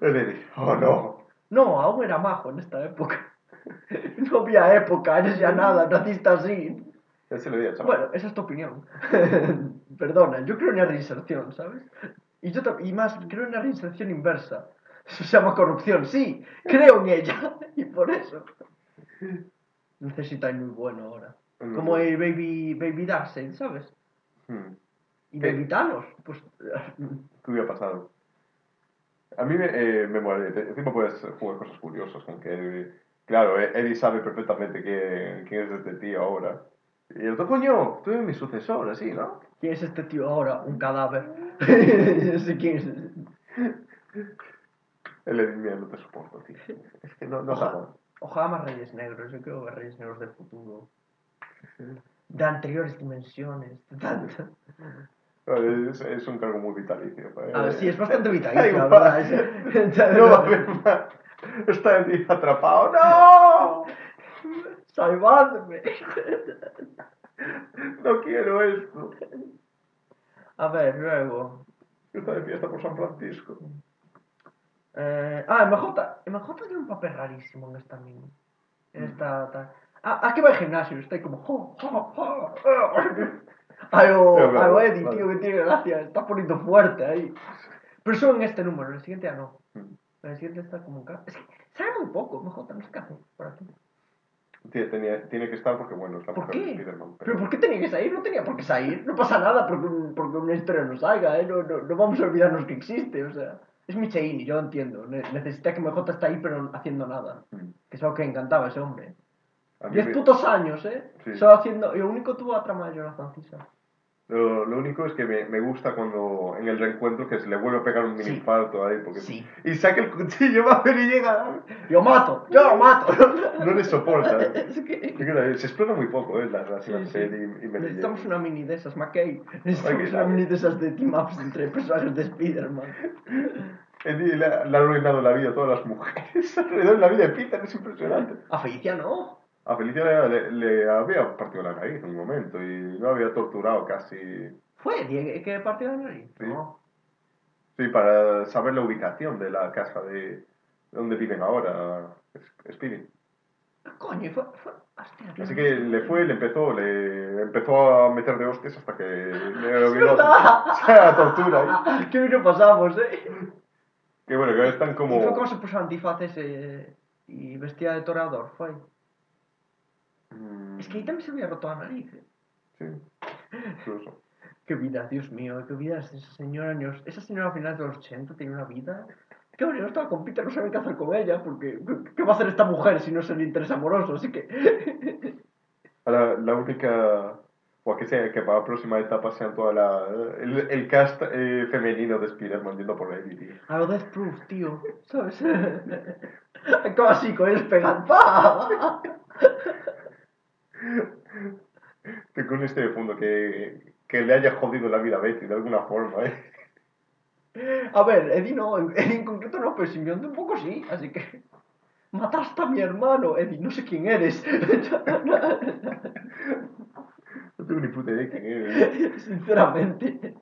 Le oh no.
No, aún era majo en esta época. No había época, eres ya nada, naciste así.
Se lo chaval.
Bueno, esa es tu opinión. Perdona, yo creo en la reinserción, ¿sabes? Y yo y más, creo en la reinserción inversa. Eso se llama corrupción, sí, creo en ella. Y por eso. Necesita muy bueno ahora.
Mm.
Como el Baby, baby Darkseid, ¿sabes?
Hmm.
Y. Baby Thanos, pues...
¿Qué hubiera pasado? A mí me, eh, me mole. Encima puedes jugar cosas curiosas, con que, claro, eh, Eddie sabe perfectamente quién, quién es este tío ahora. Y el otro, coño, tú eres mi sucesor, así, ¿no?
¿Quién es este tío ahora? Un cadáver. No sé quién es.
Dice, mira, no te soporto, tío. Es que no, no
Ojalá, ojalá más Reyes Negros. Yo quiero ver Reyes Negros del futuro. De anteriores dimensiones. de tanto.
Es, es un cargo muy vitalicio. eh.
A ver, sí, es bastante vitalicio,
No va a haber más. Está el tío atrapado. ¡No!
¡Salvadme!
No quiero esto.
A ver, luego.
Está de fiesta por San Francisco.
Eh, ah, MJ. MJ tiene un papel rarísimo en esta mini. En esta. Ta- Ah, aquí va el gimnasio, está ahí como. jo, jo, jo, jo. Algo,
claro,
algo Eddie,
vale.
tío, que tiene gracia. Está poniendo fuerte ahí. Pero solo en este número, en el siguiente ya no.
Mm.
En el siguiente está como un ca- Es que sabe muy poco, MJ, no sé qué hace por aquí.
Tiene, tiene que estar porque, bueno, es la
¿Por
mujer de
qué?
Spiderman.
¿Pero por qué tenía que salir? No tenía por qué salir. No pasa nada porque, porque una historia no salga, ¿eh? No, no, no vamos a olvidarnos que existe, o sea. Es Micheini, yo lo entiendo. Ne- necesita que MJ está ahí, pero haciendo nada.
Mm.
Que es algo que encantaba ese hombre. Diez
me-
putos años, ¿eh?
Sí.
Solo haciendo... Y lo único tuvo la trama de Jonathan Cisa.
Lo, lo único es que me, me gusta cuando en el reencuentro que se le vuelve a pegar un mini
Sí.
infarto ahí. Porque,
Sí.
Y saca el cuchillo, va a ver y llega.
¡Yo mato! ¡Yo lo mato!
No le soporta. ¿eh?
es que...
Creo Se explora muy poco, ¿eh? La relación
Sí, sí.
y, y Mary
Necesitamos una mini de esas, McKay. Necesitamos una mini de esas de team-ups entre personajes de Spider-Man.
Le, ha- le ha arruinado la vida a todas las mujeres alrededor de la vida de Peter, es impresionante.
A Felicia no.
A Felicia le, le había partido la nariz en un momento y lo había torturado casi.
¿Fue que partió la nariz?
Sí.
No.
Sí, para saber la ubicación de la casa de donde viven ahora, Speedy.
¿Qué coño? Fue, fue... Hostia.
Así que le fue, le empezó, le empezó a meter de hostias hasta que le obligó
verdad!
a tortura.
Qué bien pasamos, eh.
Que bueno, que ahora están como...
Y fue como se puso antifaces eh, y vestía de toreador, fue.
Mm,
Es que ahí también se había roto la nariz. eh.
Sí, incluso.
Qué vida, Dios mío, qué vida es esa señora. Esa señora a finales de los 80 tiene una vida. Qué bueno, estaba con Peter, no sabe qué hacer con ella, porque ¿qué- ¿qué va a hacer esta mujer si no es el interés amoroso? Así que.
La única... O que sea, que para la próxima etapa sean toda la... El, el cast eh, femenino de Spider-Man yendo por ahí, tío.
A lo Death Proof, tío, ¿sabes? Acaba así, con ellos pegando.
Que con este de fondo que, que le haya jodido la vida a Betty de alguna forma, ¿eh?
A ver, Eddie no, en, Eddie en concreto no, pero simbionte un poco sí, así que. Mataste a mi hermano, Eddie, no sé quién eres.
No tengo ni puta idea de quién es.
Sinceramente.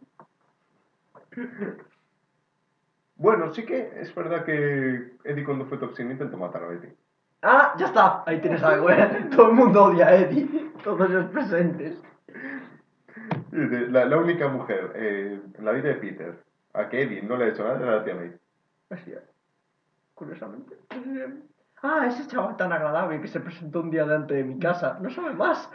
Bueno, sí que es verdad que Eddie cuando fue toxina intentó matar a Betty.
Ah, ya está, ahí tienes algo, ¿eh? Todo el mundo odia a Eddie, todos los presentes.
Dice, La, la única mujer eh, en la vida de Peter a que Eddie no le ha hecho nada era la tía May.
Hostia, curiosamente. Ah, ese chaval tan agradable que se presentó un día delante de mi casa, no sabe más.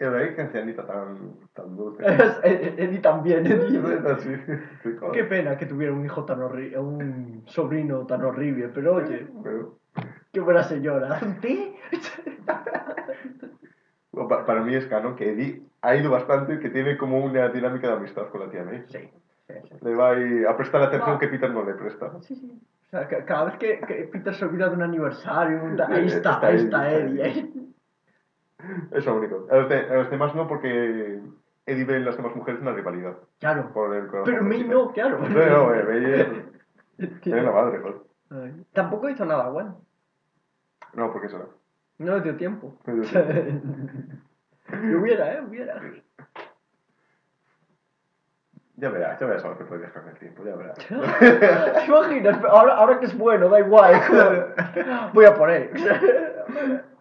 Y de ahí que ancianita tan, tan dulce.
Es- eh, Eddie también, Eddie.
Así, sí, joder.
Qué pena que tuviera un hijo tan horrible, un sobrino tan horrible, pero oye,
Pero,
qué buena señora.
Pa- para mí es canon que Eddie ha ido bastante, que tiene como una dinámica de amistad con la tía May.
Sí, sí, sí.
Le va ahí a prestar atención que Peter no le presta.
Sí, sí. O sea, ca- cada vez que, que Peter se olvida de un aniversario, un ta-
Sí,
ahí está,
está
ahí
Eddie,
está Eddie.
Eddie.
ahí.
Es lo único. A los, de- a los demás no, porque Eddie ve en las demás mujeres una rivalidad.
Claro.
Por el corazón
Pero
de
May
Peter.
no, claro.
No, no, eh, May es, es la madre, joder.
Ay, Tampoco hizo nada bueno.
No, porque eso no.
No le dio tiempo.
No dio tiempo.
Hubiera, ¿eh? Hubiera.
Ya verás, ya verás a lo que puede viajar en el tiempo, ya verás.
¿Te imaginas? Ahora, ahora que es bueno, da igual. Voy a poner.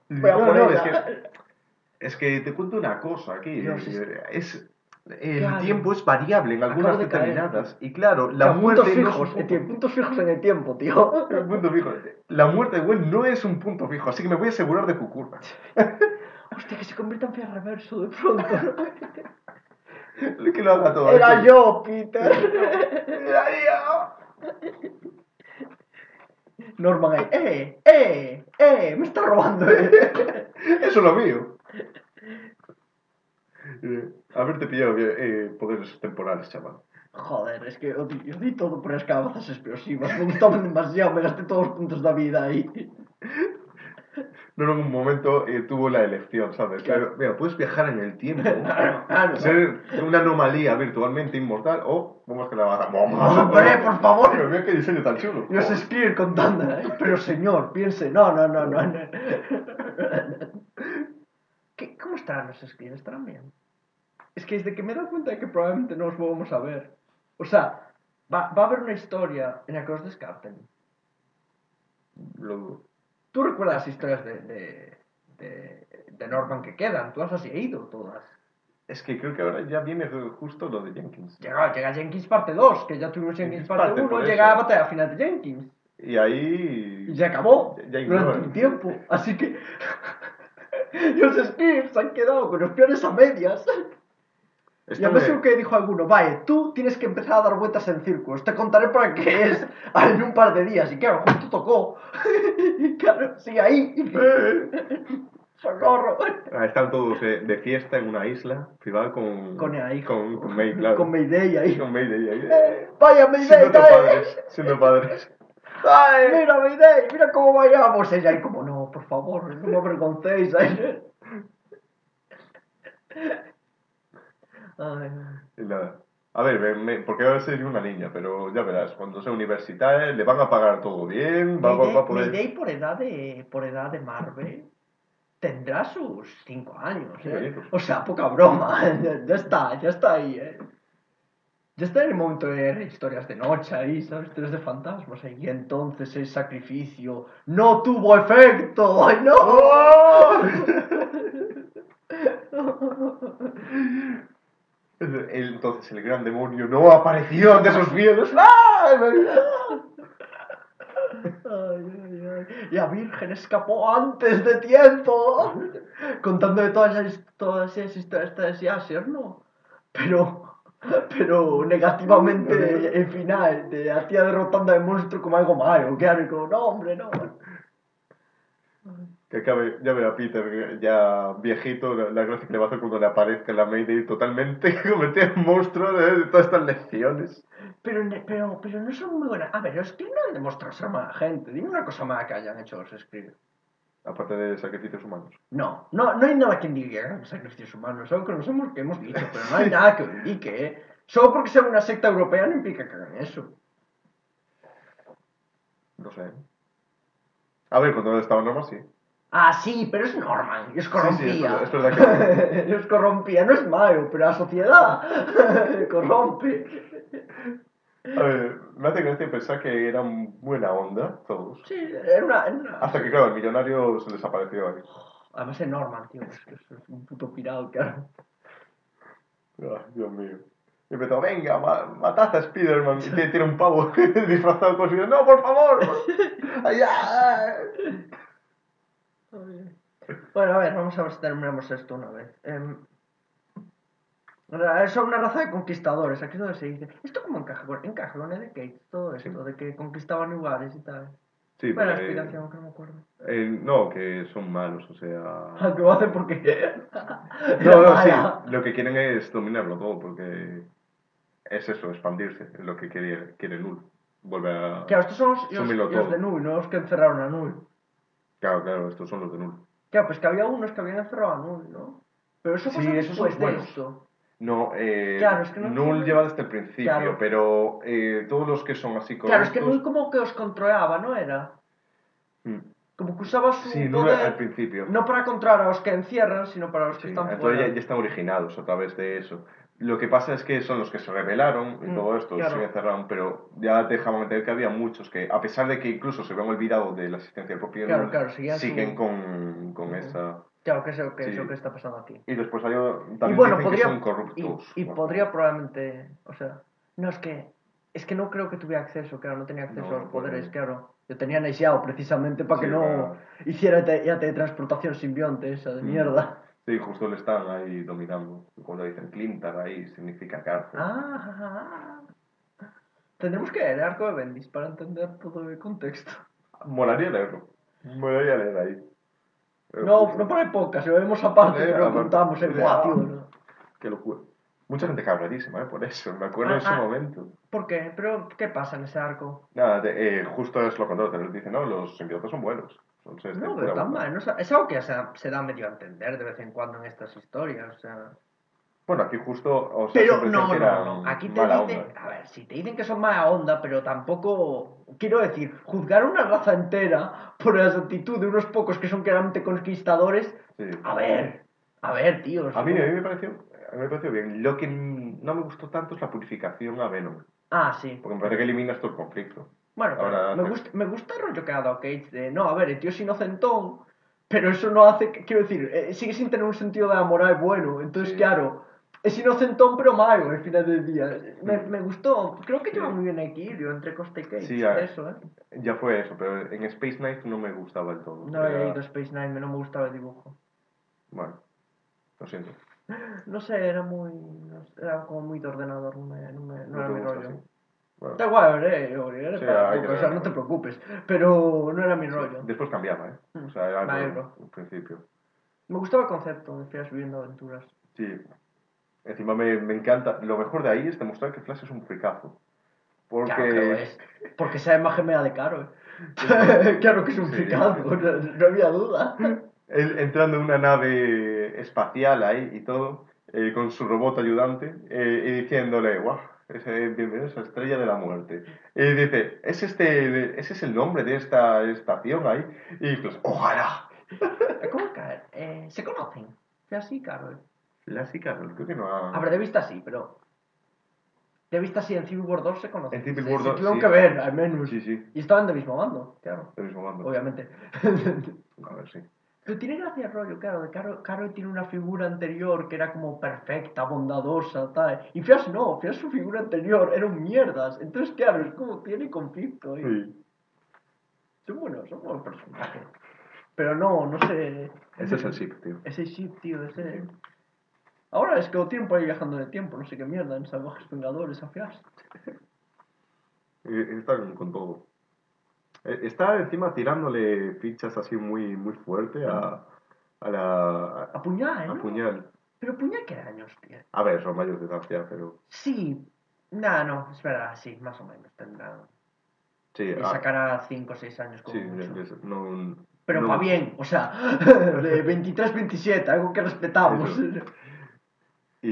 Voy a
No,
poner.
no, es que, es que te cuento una cosa aquí.
Dios,
eh, es, el
Claro.
tiempo es variable en algunas
de caer.
determinadas. Y claro, la muerte
puntos
no es
fijos,
un
eh,
punto,
puntos fijos en el tiempo, tío.
un punto fijo. La muerte de Gwen no es un punto fijo, así que me voy a asegurar de que ocurra.
Hostia, que se convierta en Fia Reverso de pronto.
que lo haga todo.
Era yo, Peter.
Era yo.
Norman ahí. ¡Eh! ¡Eh! ¡Eh! Me está robando, eh.
Eso es lo mío. Haberte pillado eh, poderes temporales, chaval.
Joder, es que odi, odi todo por las cabezas explosivas. Me gustaban demasiado, me gasté todos los puntos de vida ahí.
No, en un momento eh, tuvo la elección, ¿sabes?
Claro.
Mira, puedes viajar en el tiempo.
Claro, claro.
Ser una anomalía virtualmente inmortal o vamos que la vas a...
¡Hombre, por favor!
Pero mira qué diseño tan chulo.
Y os escribir contando, ¿eh? Pero señor, piense, no, no, no, no. no. ¿Qué- ¿Cómo estarán los escribes? ¿Estarán bien? Es que desde que me he dado cuenta de que probablemente no os volvamos a ver. O sea, va, va a haber una historia en la que os descarten.
Dudo.
Tú recuerdas las historias de, de, de, de Norman que quedan, tú las has leído todas.
Es que creo que ahora ya viene justo lo de Jenkins.
Llega, llega Jenkins parte 2, que ya tuvimos Jenkins parte
Parte,
1,
por
llega la batalla final de Jenkins.
Y ahí...
Y se acabó
Ya- ya
durante un tiempo. Así que los scripts han quedado con los peores a medias. Y
Esto
a
me-
si que dijo alguno, vaya, tú tienes que empezar a dar vueltas en círculos, te contaré para qué es en un par de días. Y claro, justo tocó. Y claro, sigue ahí. Socorro.
Ah, Están todos eh, de fiesta en una isla privada con...
Con ahí.
Con, con May, claro.
Con Mayday ahí.
Con Mayday ahí.
Eh, Vaya Mayday,
Siendo
dale.
padres. Siendo padres.
Ay, mira Mayday, mira cómo vayamos. Ella ahí como, no, por favor, no me avergoncéis.
A ver, me- me- porque ahora sería una niña, pero ya verás, cuando sea universitaria le van a pagar todo bien, va, va- va a
Mayday,
poder...
Mayday por edad de por edad de Marvel tendrá sus cinco años,
Cinco
¿eh? O sea, poca broma. Ya, está, ya está ahí, ¿eh? Ya está en el momento de historias de noche ahí, ¿sabes? Historias de fantasmas ahí. Y entonces el sacrificio no tuvo efecto. ¡Ay, no!
Entonces el gran demonio no apareció ante esos miedos. ¡Ah!
La Virgen escapó antes de tiempo. Contando de todas esas, todas esas historias de ¿no? Pero, pero negativamente el final, de la tía derrotando al monstruo como algo malo, y como, no, hombre, no.
Que acabe, ya verá Peter, ya viejito, la, la gracia que le va a hacer cuando le aparezca la Mayday totalmente convertida en monstruo de todas estas lecciones.
Pero, pero, pero no son muy buenas. A ver, los Scream no han demostrado ser mala gente. Dime una cosa mala que hayan hecho los Scream.
Aparte de sacrificios humanos.
No, no, no hay nada que indique que hagan sacrificios humanos. Nos hemos, que hemos dicho, pero no hay nada que lo indique, ¿eh? Solo porque sea una secta europea no implica que hagan eso.
No sé. A ver, cuando estaba normal, sí.
Ah, sí, pero es Norman, y os corrompía.
sí, es verdad- es verdad
os corrompía, no es malo, pero la sociedad corrompe.
A ver, me hace gracia pensar que eran buena onda todos.
Sí, era una... era una-
Hasta que, claro, el millonario se desapareció ahí.
Además es Norman, tío, es, que es un puto pirado, claro.
Ay, Dios mío. Y empezó, venga, ma matad a Spiderman. Y tiene, tiene un pavo disfrazado con su... No, por favor. Allá.
Bueno, a ver, vamos a ver si terminamos esto una vez. Em, ra- son una raza de conquistadores, aquí es donde se dice. ¿Esto cómo encaja con, encaja con el de Kate? Todo esto,
Sí.
de que conquistaban lugares y tal.
Sí,
Buena
porque-
explicación, que no me acuerdo.
eh, no, que son malos, o sea...
Que lo hacen porque.
No, no, sí. Lo que quieren es dominarlo todo, porque es eso, expandirse, es lo que quiere, quiere Null. Volver a...
Claro, estos son los, de Null, no los que encerraron a Null.
Claro, claro, estos son los de Null.
Claro, pues que había unos que habían encerrado a Null, ¿no? Pero eso
Sí,
pasó
son
después de
buenos.
esto.
No, eh,
Claro, es que no
Null lleva desde el principio,
Claro.
pero eh, todos los que son así
Claro, es que Null como que os controlaba, ¿no era?
Mm.
Como que usaba su
Sí, Null
poder
al principio.
no para controlar a los que encierran, sino para los que
Sí,
están
entonces
fuera.
ya, ya están originados a través de eso. Lo que pasa es que son los que se rebelaron y
Mm,
todo esto,
claro.
se encerraron, pero ya dejaban entender que había muchos que, a pesar de que incluso se habían olvidado de la existencia del propio
Claro,
Null,
claro, seguían su-
siguen con, con
Ujú.
esa...
Claro, que es lo que,
Sí.
es lo que está pasando aquí.
Y después hay, también
y bueno,
dicen
podría.
que son corruptos.
y
Bueno,
podría probablemente. O sea, no es que. Es que no creo que tuviera acceso, claro, no tenía acceso
No,
a los
no
poderes, claro. Yo tenía Neisiao precisamente para
Sí,
que no
claro.
hiciera te- ya teletransportación simbionte esa de
Mm.
mierda.
Sí, justo le están ahí dominando. Cuando dicen Clintar ahí significa cárcel.
Ah, Tendremos que leer el arco de Bendis para entender todo el contexto.
Molaría leerlo. Molaría leer ahí. Pero
No,
justo-
no por el podcast, si lo vemos aparte,
Eh,
lo contamos en guau. ¿no?
Qué locura. Mucha gente cabradísima, ¿eh? Por eso. Me acuerdo
Ah,
de ese
ah.
momento.
¿Por qué? ¿Pero qué pasa en ese arco?
Nada, eh, justo es lo contrario. Te dicen, no, los simbiontes son buenos. De
No, pero tan mal. no es algo que se, se da medio a entender de vez en cuando en estas historias. O sea.
Bueno, aquí justo, o sea,
Pero no, no, no. Aquí te dicen.
onda.
A ver, si te dicen que son mala onda, pero tampoco. Quiero decir, juzgar a una raza entera por la actitud de unos pocos que son claramente conquistadores.
Sí.
A ver, a ver, tío.
A mí, a mí me pareció, a mí me pareció bien. Lo que no me gustó tanto es la purificación a Venom.
Ah, sí.
Porque me parece que eliminas todo el conflicto.
Bueno,
Ahora,
me, gusta, me gusta el rollo que ha dado Cage de, no, a ver, el tío es inocentón, pero eso no hace, quiero decir, eh, sigue sin tener un sentido de la moral bueno, entonces
Sí.
claro, es inocentón pero malo al final del día. Me, me gustó, creo que
Sí.
lleva muy bien equilibrio entre Costa y Cage,
Sí, a-
eso, ¿eh?
Ya fue eso, pero en Space Knight no me gustaba el todo.
No he
Era-
leído Space Nine, no me gustaba el dibujo.
Bueno, lo siento.
No sé, era muy, era como muy de ordenador, no, me, no, me- no
No
era mi rollo.
así. Bueno,
Da igual, eh,
Sí,
para poco, o sea, no te preocupes, pero no era mi rollo.
Después cambiaba, ¿eh?
Mm.
O sea, era
Vale,
al principio.
Me gustaba el concepto de Flash viviendo aventuras.
Sí. Encima me, me encanta. Lo mejor de ahí es demostrar que Flash es un fricazo. Porque.
Claro que lo es. Porque esa imagen me da de caro. ¿eh? claro que es un
Sí.
fricazo, no, no había duda.
Él entrando en una nave espacial ahí y todo, eh, con su robot ayudante, eh, y diciéndole, guau, ese, bienvenido a esa estrella de la muerte. Y dice, ¿es este, ese es el nombre de esta estación ahí? Y pues, ojalá.
¿Cómo caer? ¿Se conocen? Fue así, Carol.
Flash y Carol, creo que no ha...
A ver, de vista sí, pero... De vista sí, en Civil War 2 se conocen.
En Civil
Sí,
War
sí
2,
tuvieron
sí.
que ver, al menos.
Sí, sí,
Y estaban del mismo bando, claro.
del mismo bando.
Obviamente.
A ver, sí.
Pero tiene gracia el rollo, claro. De Carol, Carol tiene una figura anterior que era como perfecta, bondadosa, tal. Y Fias no, Fias su figura anterior eran mierdas. Entonces, claro, es como tiene conflicto.
Sí.
Son buenos, son buenos personajes. Pero no, no sé.
Ese es el ship, tío.
Ese ship, tío, ese. Ahora es que lo tienen por ahí viajando de tiempo, no sé qué mierda, en Salvajes Vengadores, a Fias.
Eh, Está con todo. Eh, Está encima tirándole fichas así muy, muy fuerte a, a la...
A Puñal,
a
¿no?
Puñal.
Pero Puñal, ¿qué años tiene?
A ver, son mayores de edad ya, pero...
Sí. Nah, no, es verdad, sí, más o menos tendrá.
Sí,
Y
ah,
sacará 5 o 6 años como
sí,
mucho.
es- es- no,
Pero
no-
para bien, o sea, de 23-27, algo que respetamos.
Eso. Y...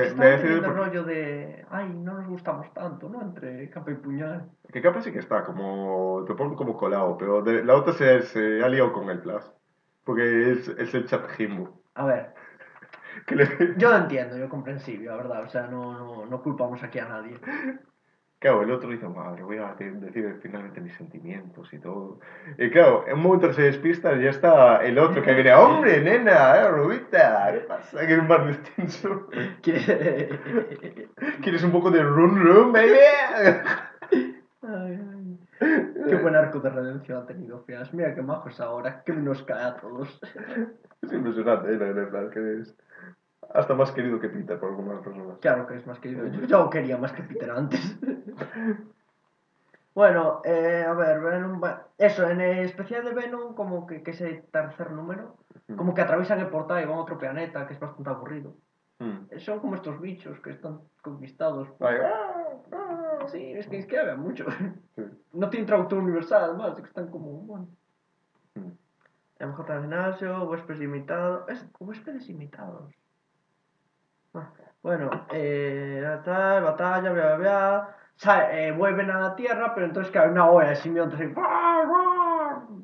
Es
me-
que
me
teniendo
por-
rollo de, ay, no nos gustamos tanto, ¿no? Entre capa y puñal.
Que capa sí que está, como... Te pongo como colado, pero de- la otra se, se ha liado con el Plus. Porque es, es el chat Jimbo.
A ver,
Que le...
yo lo entiendo, yo comprensible, la verdad, o sea, no, no, no culpamos aquí a nadie.
Claro, el otro dice, madre, voy a de- decir finalmente mis sentimientos y todo. Y claro, en un momento se despista y ya está el otro que viene, hombre, nena, eh, Rubita, ¿qué pasa? Que es más distinto.
Que-
¿Quieres un poco de run run, baby?
Ay, ay. Qué buen arco de redención ha tenido Fias. Mira qué majos ahora, que nos cae a todos.
Es impresionante, ¿eh? La verdad, que es hasta más querido que Peter por algunas personas.
Claro que es más que yo. Ya lo quería más que Peter antes. bueno, eh, a ver, Venom. va- Eso, en el especial de Venom, como que, que ese tercer número, como que atraviesan el portal y van a otro planeta, que es bastante aburrido.
Mm.
Son como estos bichos que están conquistados. por-
Ay, ah, ah.
Sí, es que, es que había mucho.
Sí.
No tienen traductor universal, además, es que están como. Bueno.
Mm.
MJ al gimnasio, huéspedes imitados. Es, huéspedes imitados. Bueno, eh, tal, batalla, bla, bla, bla. Eh, vuelven a la Tierra, pero entonces que hay una ola de simbiontes ahí. ¡guau, guau!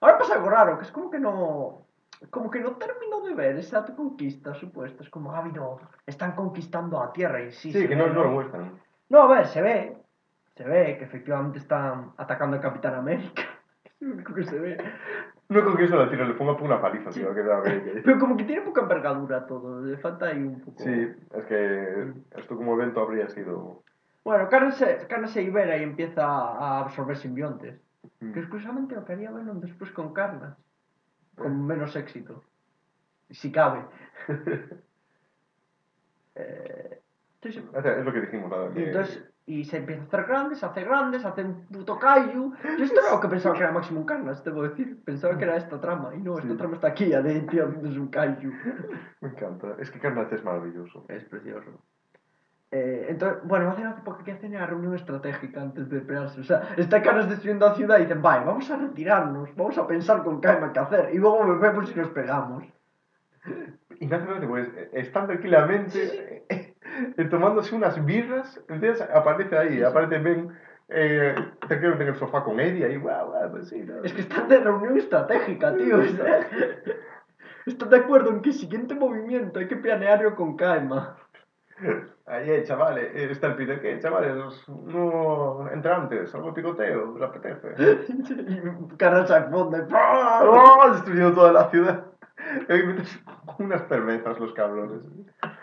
Ahora pasa algo raro, que es como que no. Como que no termino de ver esa conquista supuesta. Es como, ah, no, están conquistando a Tierra y sí.
Que
ve,
no, no lo muestran.
no, a ver, se ve. Se ve que efectivamente están atacando al Capitán América. Es lo único que se ve.
No con que eso la tiro, le pongo una paliza, tío, que bien.
Pero como que tiene poca envergadura todo. Le falta ahí un poco.
Sí, es que esto como evento habría sido...
Bueno, Carne se, Carne se libera y empieza a absorber simbiontes.
Mm.
Que es curiosamente lo que haría Venom después con Carnage. Con menos éxito. Si cabe. eh, entonces,
es lo que dijimos, nada.
Y
que-
entonces, y se empieza a hacer grande, se hace grande, se hace un puto kaiju. Yo esto era lo que pensaba que era Maximum Carnage, a decir. Pensaba que era esta trama. Y no, esta
Sí.
trama está aquí, ya de tío, es un kaiju.
Me encanta. Es que Carnage es maravilloso.
Es precioso. Eh, entonces, bueno, hace hace poco que hacen una reunión estratégica antes de pelearse. O sea, está Carnage destruyendo la ciudad y dicen, vale, vamos a retirarnos, vamos a pensar con calma qué hacer. Y luego volvemos y nos pegamos.
Y gracia, pues, eh, están tranquilamente eh, tomándose unas birras, entonces aparece ahí, aparece Ben eh, tranquilamente en el sofá con Eddie, ahí, guau, guau, pues sí, no.
Es que están de reunión estratégica, tío. están de acuerdo en que el siguiente movimiento hay que planearlo con calma.
Ahí, eh, chavales, eh, está el Peter, ¿qué, chavales? No entrantes, algo picoteo, ¿les apetece?
Y Carnage al fondo. y.
¡Oh! Destruyendo toda la ciudad. Y unas cervezas, los cabrones.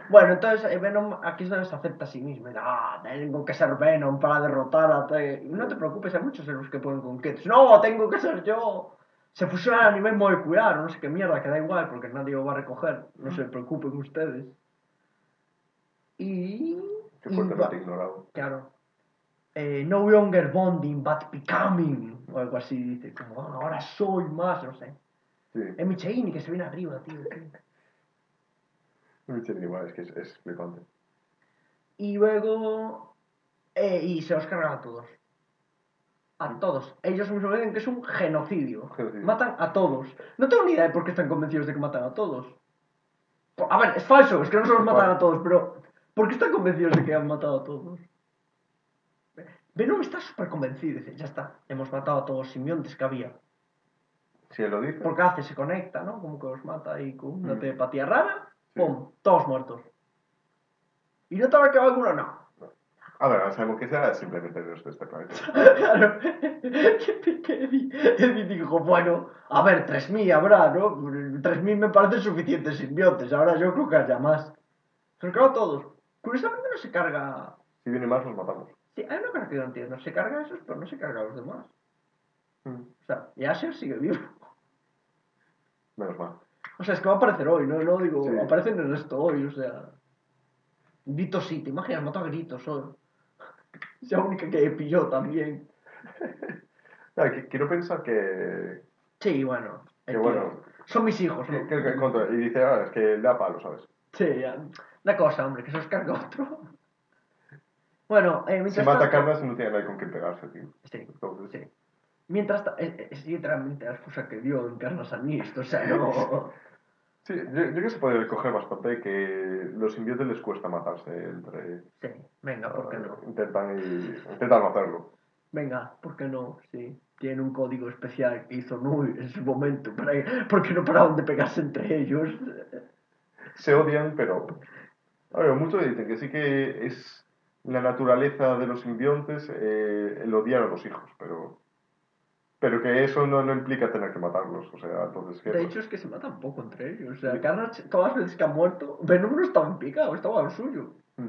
Bueno, entonces eh, Venom aquí es donde se acepta a sí mismo. Ah, tengo que ser Venom para derrotar a... Te... No te preocupes, hay muchos héroes que pueden con Kids. No, tengo que ser yo. Se fusionan a nivel molecular, no sé qué mierda, que da igual porque nadie lo va a recoger. No se preocupen ustedes. Y...
Qué fuerte no te ignorado.
Claro. Eh, no longer bonding, but becoming. O algo así, dice. Como, "Ah, ahora soy más, no sé.
Sí,
Es Micheini que se viene arriba, tío. tío.
Eché igual, es que es, es flipante.
Y luego. eh, y se los cargan a todos. A todos. Ellos mismos dicen que es un genocidio.
Genocidio.
Matan a todos. No tengo ni idea de por qué están convencidos de que matan a todos. A ver, es falso, es que no se los matan a todos, pero. ¿Por qué están convencidos de que han matado a todos? Venom está súper convencido. Dice, ya está, hemos matado a todos los simbiontes que había.
Si él lo dice.
Porque hace, se conecta, ¿no? Como que os mata ahí con una
Mm.
telepatía rara. ¡Pum! Todos muertos. ¿Y no te habrá quedado alguno? No.
A ver, sabemos que sea simplemente Dios de este planeta.
Claro. Eddie, dijo, bueno, a ver, 3.000 habrá, ¿no? 3.000 me parecen suficientes simbiontes. Ahora yo creo que haya más. Se los cargó a todos. Curiosamente no se carga...
Si viene más, los matamos.
Sí, hay una cosa que no entiendo. Se carga a esos, pero no se carga a los demás.
Mm.
O sea, y Asher sigue vivo.
Menos mal.
O sea, es que va a aparecer hoy, ¿no? No digo,
Sí.
aparece en el resto hoy, o sea. Grito sí, te imaginas, mató a gritos solo. Es la única que pilló también.
Ah, quiero pensar que.
Sí, bueno.
Que bueno.
Son mis hijos, ¿no?
que- que- y dice, ah, es que le da palo, ¿sabes?
Sí, ya. Una cosa, hombre, que se os carga otro. Bueno, eh,
Si
mientras
mata a
tanto-
Carlas, no tiene nadie con quien pegarse, tío.
Sí,
Entonces,
sí. Mientras es, es literalmente la excusa que dio en Carlos Anist, o sea, no.
Sí, yo, yo creo que se puede coger bastante que los simbiontes les cuesta matarse entre...
Sí, venga, ¿por qué no?
Intentan, y, intentan no hacerlo.
Venga, ¿por qué no? Sí. Tiene un código especial que hizo Nui en su momento, para, porque no paraban de pegarse entre ellos.
Se odian, pero... A ver, muchos dicen que sí que es la naturaleza de los simbiontes eh, el odiar a los hijos, pero... Pero que eso no, no implica tener que matarlos, o sea, entonces... ¿qué?
De hecho, es que se matan poco entre ellos. O sea, Carnage, todas las veces que ha muerto, Venom no estaba en picado, estaba al suyo.
Mm.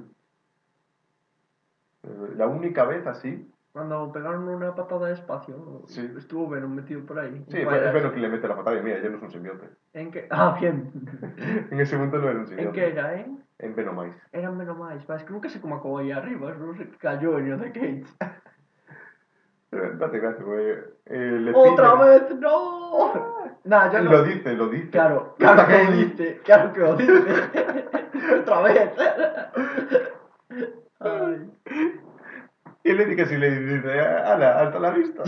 Eh, La única vez así...
Cuando pegaron una patada de espacio,
Sí.
estuvo Venom metido por ahí.
Sí, es bueno que le mete la patada y mira, ya no es un simbionte.
¿En qué? Ah, bien.
En ese momento no era un
¿En
simbionte.
qué era, eh?
En Venomize.
Eran Venomais. Va, Es que nunca sé cómo acabó ahí arriba, no qué cayó en The Cage.
Eh, Date gracias, güey. Eh, le
¡Otra vez! ¡No! Nah, yo no.
Lo dice, lo dice.
Claro, claro que lo dice, claro que lo dice. Otra vez. Ay.
Y le dice que si le dice, ala, hasta la vista.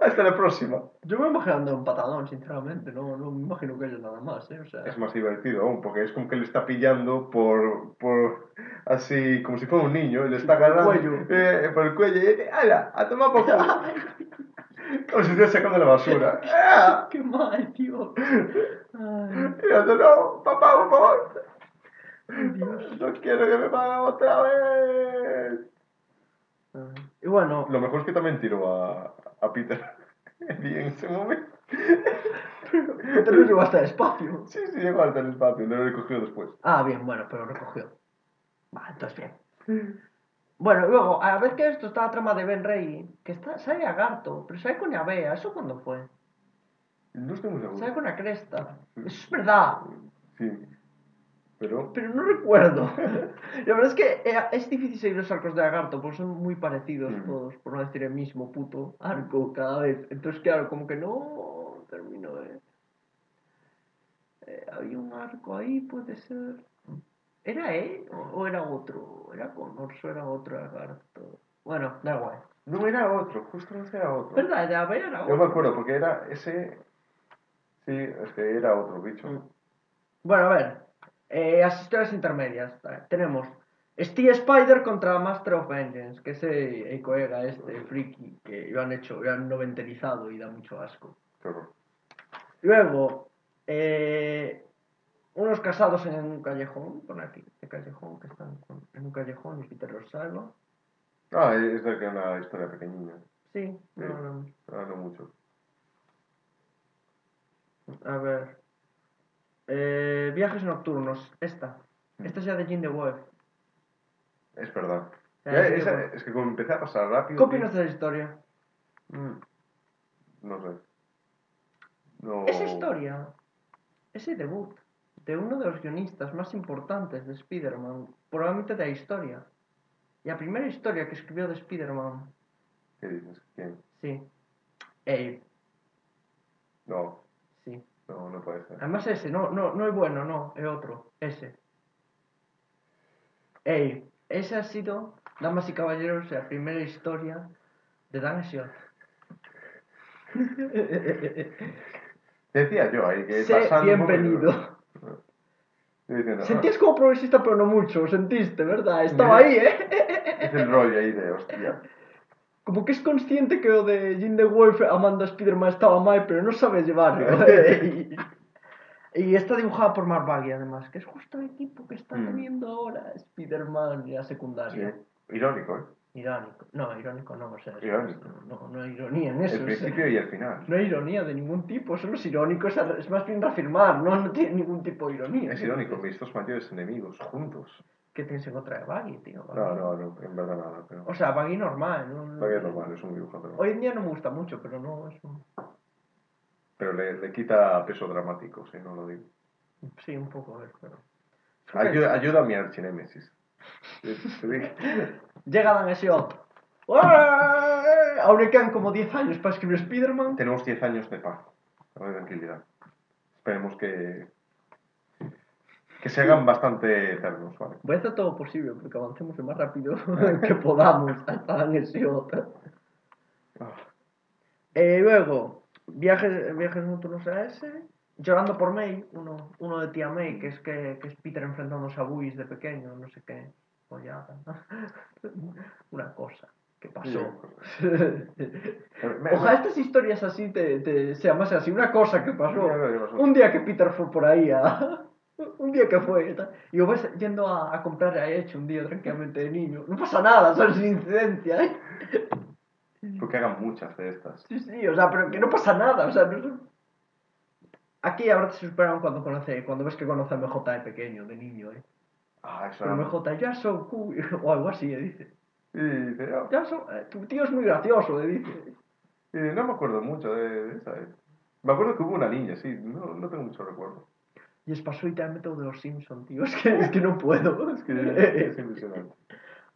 hasta la próxima.
Yo me imaginando un patadón, sinceramente, no, no me imagino que haya nada más, ¿eh? O sea,
Es más divertido aún, porque es como que le está pillando por, por así, como si fuera un niño, y le está agarrando
cuello.
eh, por el cuello y dice, ala, a tomar por culo. como si estuviera sacando la basura. ¡Ah!
qué mal, tío. Ay,
Y yo, no, papá, por favor.
Dios.
No quiero que me paguen otra vez.
Ay. Y bueno,
Lo mejor es que también tiró a, a Peter en ese momento.
Peter no llegó hasta el espacio.
Sí, sí, llegó hasta el espacio, lo recogió después.
Ah, bien, bueno, pero lo recogió. Va, entonces bien. Bueno, luego, a la vez que esto está la trama de Ben Rey, que está, sale Agarto, pero sale con Avea, ¿eso cuándo fue?
No estoy muy seguro.
Sale con la cresta. Eso es verdad,
Sí. Pero.
pero no recuerdo. La verdad es que eh, es difícil seguir los arcos de Agarto, porque son muy parecidos
Mm.
todos, por no decir el mismo puto arco cada vez. Entonces, claro, como que no termino de... Eh, había un arco ahí, puede ser... ¿Era él o, era otro? ¿Era Connors o era otro Agarto? Bueno, da igual.
No era otro, justo no era otro.
¿Verdad? Avea era otro.
Yo me acuerdo, porque era ese. Sí, es que era otro bicho.
Mm. Bueno, a ver. Eh, las historias intermedias. Tenemos Steve Spider contra Master of Vengeance, que es el, colega este, friki, que lo han hecho, lo han noventerizado y da mucho asco.
Horror.
Luego, eh, unos casados en un callejón, pon aquí, este callejón, que están con- en un callejón y Peter los salva.
Ah, es de que una historia pequeñina.
Sí,
Sí.
no, no.
Ah, no mucho.
A ver. Eh, viajes nocturnos, esta. Esta es ya de Jim the Wolf.
Es verdad.
Ya,
Ya,
sí,
esa-
bueno.
es que como empecé a pasar rápido.
¿Qué opinas de la historia?
Mm, No sé. No.
Esa historia, ese debut de uno de los guionistas más importantes de Spider-Man, probablemente de la historia. Y la primera historia que escribió de Spider-Man,
¿Qué dices? ¿Quién?
sí. Abe,
No,
sí.
no, no puede ser.
Además ese, no, no, no es bueno, no, es otro, ese. Abe, ese ha sido, damas y caballeros, la primera historia de Dan Slott.
Decía yo ahí que
Sé
pasando-
bienvenido.
Diciendo,
Sentías como progresista, pero no mucho, sentiste, ¿verdad? Estaba ahí, ¿eh?
ah, Es el rollo ahí de hostia.
como que es consciente que o de Jim the Wolf amando a Spider-Man estaba mal, pero no sabe llevarlo. y, y está dibujada por Mark Bagley, además, que es justo el equipo que está
Mm.
teniendo ahora Spider-Man y la secundaria.
Sí. Irónico, ¿eh?
Irónico. No, irónico no, o sea, es-
Irónico.
No, no hay ironía en eso.
El
o sea,
principio y el final.
no hay ironía de ningún tipo, solo es irónico, es, más bien reafirmar, no, no tiene ningún tipo de ironía.
Es irónico, mis dos mayores enemigos juntos.
¿Qué tienes en contra de Baggy, tío?
No,
Baggy.
no, no, en verdad nada. Pero...
O sea, Baggy normal, ¿no?
Vaya normal, es un dibujante. normal.
Hoy en día no me gusta mucho, pero no es un...
Pero le, le quita peso dramático, si no lo digo.
Sí, un poco, a ver, pero...
Ayuda, ayuda a mi archinémesis.
Llega Dan. Aún le quedan como 10 años para escribir Spider-Man.
Tenemos 10 años de paz, de tranquilidad. Esperemos que, que se hagan bastante eternos, ¿vale?
Voy a hacer todo posible porque avancemos lo más rápido que podamos hasta Dan otro.
Ah,
Eh, luego, viajes, viajes nocturnos a ese. Llorando por May, uno, uno de tía May, que es que, que es Peter enfrentándose a Buis de pequeño, no sé qué. Una cosa que pasó.
Me-
Ojalá estas historias así te, te sean más así. Una cosa que pasó. Un día que Peter fue por ahí a... Un día que fue y yo vas yendo a, a comprar a hecho un día tranquilamente de niño. No pasa nada, son sin incidencia, ¿eh?
Porque hagan muchas de estas.
Sí, sí, o sea, pero que no pasa nada, o sea, no Aquí ahora te superan cuando conoce, cuando ves que conoce a MJ de pequeño, de niño, ¿eh?
Ah, eso
Pero. MJ, ya so cool, o algo así, ¿eh? Dice.
Y dice, "Ah,
Ya so, eh, tu tío es muy gracioso, ¿eh? Dice.
y no me acuerdo mucho de, de esa. ¿eh? Me acuerdo que hubo una niña, sí, no, no tengo mucho recuerdo.
Y es pasó y te meto de los Simpsons, tío, es que, es que no puedo. Es
Que es impresionante.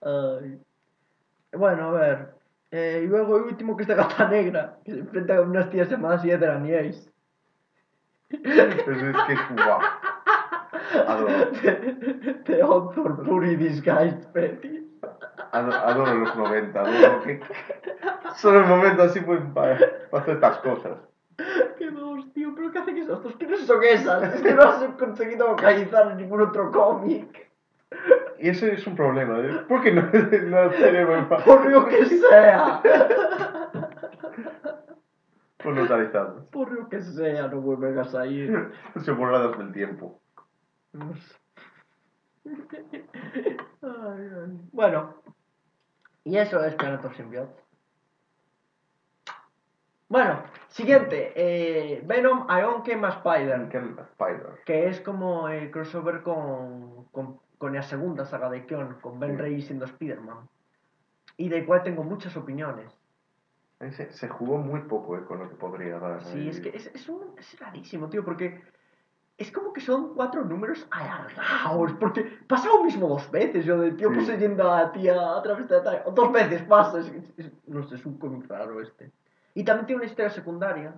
Ay. Bueno, a ver. Eh, y luego el último que es gata negra, que se enfrenta a unas tías llamadas Yedran y Ace.
Es, es que es guau. Adoro,
The Author Furry Disguised Fetish.
adoro, los 90, adoro que solo el momento así pues para, para hacer estas cosas.
¡Qué dos, tío! ¿Pero qué hacen esos dos? ¿Quiénes son esas? Es que no has conseguido localizar en ningún otro cómic.
Y ese es un problema, ¿eh? ¿por qué no, no tenemos
Por lo que sea.
por localizarlos?
Por lo que sea, no vuelven a salir.
Se borradas del tiempo.
Bueno. Y eso es Predator Symbiote. Bueno, siguiente. Eh, Venom, Ion Came Spider.
Ken Spider.
Que es como el crossover con, con, con la segunda saga de Kion, con Ben
Sí.
Rey siendo Spider-Man. Y del cual tengo muchas opiniones.
Se, se jugó muy poco eh, con lo que podría dar.
Sí, es que es, es, un, es rarísimo, tío, porque es como que son cuatro números alargados, porque pasa lo mismo dos veces, yo de tío
Sí.
poseyendo a tía a través de la dos veces pasa, es, es- no sé, es un cómic raro este. Y también tiene una historia secundaria,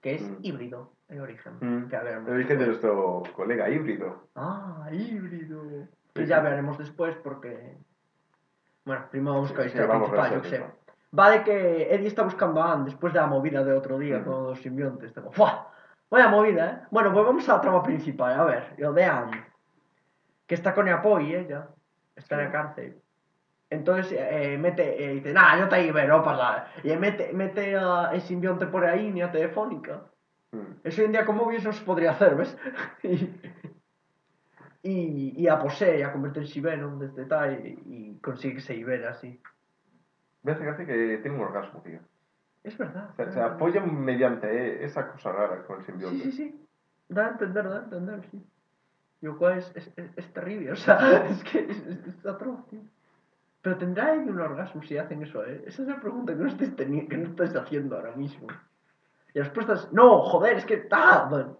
que es
Mm.
híbrido, en origen,
Mm.
que
El origen de nuestro colega híbrido.
Ah, híbrido. Que
Sí,
ya veremos después porque... Bueno, primero vamos
Sí,
con la historia
la
principal, yo sé. Va de que Eddie está buscando a Anne después de la movida de otro día
Ujú.
con los simbiontes. Tengo, ¡fua! Vaya movida, ¿eh? Bueno, pues vamos a la trama principal. A ver, lo de Anne. Que está con Apoy, ella. Está en la cárcel. Entonces eh, mete, eh, dice, nah, yo te iba, no pasa nada. Y mete, mete a el simbionte por ahí, línea telefónica.
Mm.
Eso hoy en día con móviles no se podría hacer, ¿ves? y, y, y a posee, a convertirse en Venom desde tal y, y consigue que se libere así.
Me hace gracia que tiene un orgasmo, tío.
Es verdad.
O sea, se apoyan mediante esa cosa rara con el simbionte.
Sí, sí, sí. Da a entender, da a entender, sí. Lo cual es, es, es, terrible, o sea, es que es, es, atroz, tío. Pero tendrá ahí un orgasmo si hacen eso, ¿eh? Esa es la pregunta que no estés, que no estés haciendo ahora mismo. Y la respuesta es, no, joder, es que... ¡Ah! Bueno,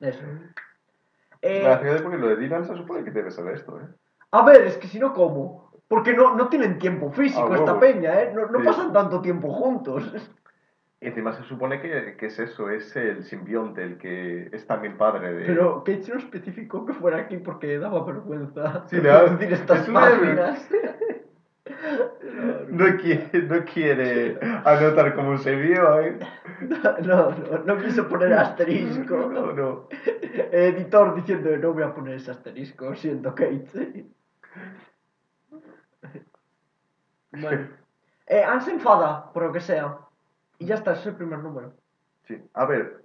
eso. Eh,
hace gracia porque lo de Dylan se supone que debe ser esto, ¿eh?
A ver, es que si no, ¿cómo? Porque no, no tienen tiempo físico
Ah,
esta peña, ¿eh? No, no
Sí.
pasan tanto tiempo juntos.
Y encima se supone que, que es eso, es el simbionte, el que es también padre de...
Pero Cage no especificó que fuera aquí porque daba vergüenza
Sí, le da-
decir estas
es una-
páginas.
No quiere, no quiere anotar cómo se vio, ¿eh?
No, no, no quiso poner asterisco.
No, no.
Editor diciendo, no voy a poner ese asterisco, siento Kate. Bueno, Eh, Anne se enfada, por lo que sea. Y ya está, ese es el primer número.
Sí. A ver,